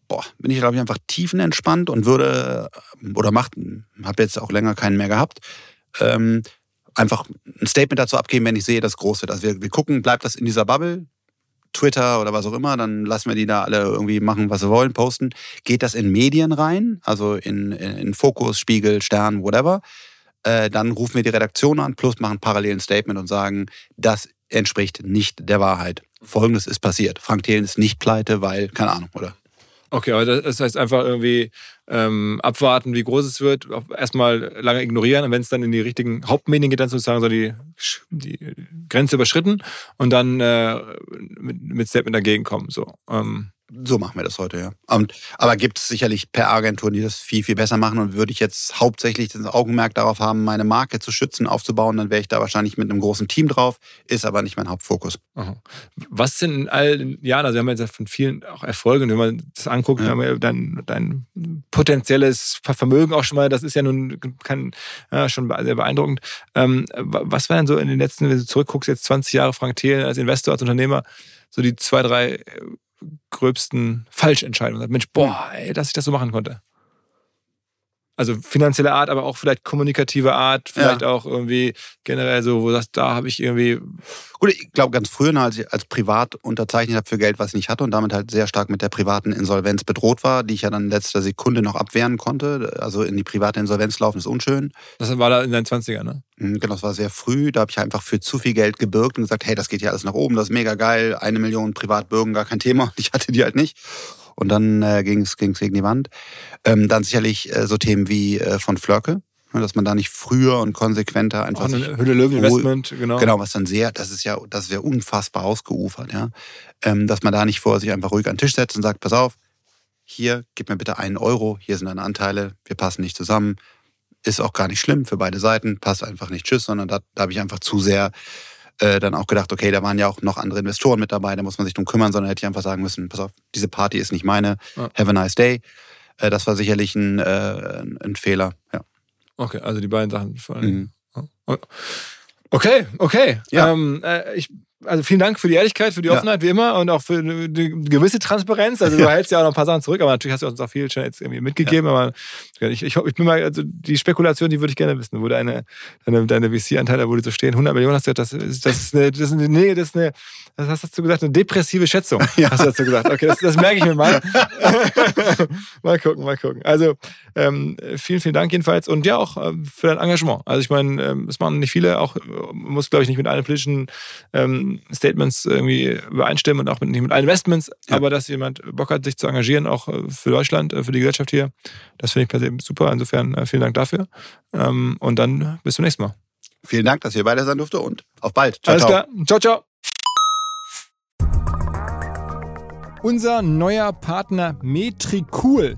boah, bin ich glaube ich einfach tiefenentspannt und würde oder macht, habe jetzt auch länger keinen mehr gehabt, ähm, einfach ein Statement dazu abgeben, wenn ich sehe, das groß wird. Also wir, wir gucken, bleibt das in dieser Bubble, Twitter oder was auch immer, dann lassen wir die da alle irgendwie machen, was sie wollen, posten. Geht das in Medien rein, also in, in, Fokus, Spiegel, Stern, whatever, äh, dann rufen wir die Redaktion an, plus machen parallel ein Statement und sagen, das entspricht nicht der Wahrheit. Folgendes ist passiert. Frank Thelen ist nicht pleite, weil, keine Ahnung, oder? Okay, aber das heißt einfach irgendwie ähm, abwarten, wie groß es wird, erstmal lange ignorieren und wenn es dann in die richtigen Hauptmedien geht, dann sozusagen so die, die Grenze überschritten und dann äh, mit, mit Statement dagegen kommen. So. Ähm, So machen wir das heute, ja. Und, aber gibt es sicherlich per Agenturen, die das viel, viel besser machen. Und würde ich jetzt hauptsächlich das Augenmerk darauf haben, meine Marke zu schützen, aufzubauen, dann wäre ich da wahrscheinlich mit einem großen Team drauf. Ist aber nicht mein Hauptfokus. aha. was sind in all den Jahren, also wir haben jetzt ja von vielen auch Erfolge und wenn man das anguckt, Ja. dein, dein potenzielles Vermögen auch schon mal, das ist ja nun kein, ja, schon sehr beeindruckend. Ähm, was war denn so in den letzten, wenn du zurückguckst, jetzt 20 Jahre Frank Thelen als Investor, als Unternehmer, so die zwei, drei gröbsten Falschentscheidungen? Mensch, boah, ey, dass ich das so machen konnte. Also finanzielle Art, aber auch vielleicht kommunikative Art, vielleicht auch irgendwie generell so, wo du sagst, da habe ich irgendwie Gut, ich glaube, ganz früher, noch, als ich als privat unterzeichnet habe für Geld, was ich nicht hatte und damit halt sehr stark mit der privaten Insolvenz bedroht war, die ich ja dann in letzter Sekunde noch abwehren konnte. Also in die private Insolvenz laufen ist unschön. Das war da in deinen 20ern, ne? Mhm, Genau, das war sehr früh. Da habe ich einfach für zu viel Geld gebürgt und gesagt, hey, das geht ja alles nach oben, das ist mega geil. Eine Million Privatbürgen, gar kein Thema. Ich hatte die halt nicht. Und dann äh, ging es gegen die Wand. Ähm, dann sicherlich äh, so Themen wie äh, von Flörke, ne, dass man da nicht früher und konsequenter einfach eine Hülle Löwen Investment, genau. Genau, was dann sehr, das ist ja, das ist ja unfassbar ausgeufert, ja. Ähm, dass man da nicht vor sich einfach ruhig an den Tisch setzt und sagt, pass auf, hier, gib mir bitte einen Euro, hier sind deine Anteile, wir passen nicht zusammen. Ist auch gar nicht schlimm für beide Seiten, passt einfach nicht tschüss, sondern da, da habe ich einfach zu sehr äh, dann auch gedacht, okay, da waren ja auch noch andere Investoren mit dabei, da muss man sich drum kümmern, sondern hätte ich einfach sagen müssen, pass auf, diese Party ist nicht meine, Ja. have a nice day. Äh, das war sicherlich ein, äh, ein Fehler, ja. Okay, also die beiden Sachen. Vor allem. Mhm. Okay, okay. Ja. Ähm, äh, ich also vielen Dank für die Ehrlichkeit, für die Ja. Offenheit, wie immer, und auch für eine, gewisse Transparenz. Also du hältst ja auch noch ein paar Sachen zurück, aber natürlich hast du uns auch viel schon jetzt irgendwie mitgegeben. Aber ich, ich, ich bin mal, also die Spekulation, die würde ich gerne wissen, wo deine, deine, deine VC-Anteile, wo die so stehen, 100 Millionen hast du, das ist, das ist eine, das ist eine, nee, das ist eine, was hast du gesagt, eine depressive Schätzung, Ja. hast du dazu gesagt. Okay, das, das merke ich mir mal. mal gucken, mal gucken. Also ähm, vielen, vielen Dank jedenfalls und ja auch ähm, für dein Engagement. Also ich meine, ähm, es machen nicht viele, auch äh, man muss glaube ich nicht mit allen politischen ähm, Statements irgendwie übereinstimmen und auch mit, nicht mit allen Investments, Ja. aber dass jemand Bock hat, sich zu engagieren, auch äh, für Deutschland, äh, für die Gesellschaft hier, das finde ich per se super. Insofern äh, vielen Dank dafür ähm, und dann bis zum nächsten Mal. Vielen Dank, dass ihr beide sein durfte und auf bald. Ciao, Alles ciao. klar. Ciao, ciao. Unser neuer Partner Metricool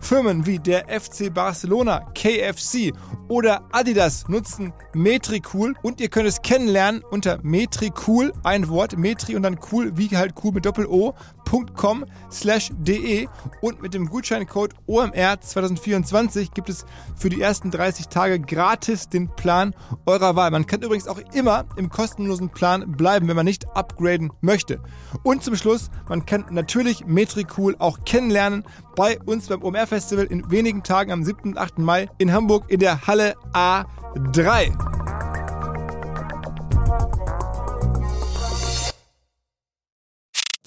Firmen wie der FC Barcelona, KFC oder Adidas nutzen Metricool und ihr könnt es kennenlernen unter Metricool, ein Wort, Metri und dann cool, wie halt cool mit Doppel-O.com slash de und mit dem Gutscheincode OMR 2024 gibt es für die ersten 30 Tage gratis den Plan eurer Wahl. Man kann übrigens auch immer im kostenlosen Plan bleiben, wenn man nicht upgraden möchte. Und zum Schluss, man kann natürlich Metricool auch kennenlernen bei uns beim OMR Festival in wenigen Tagen am 7. und 8. Mai in Hamburg in der Halle A3.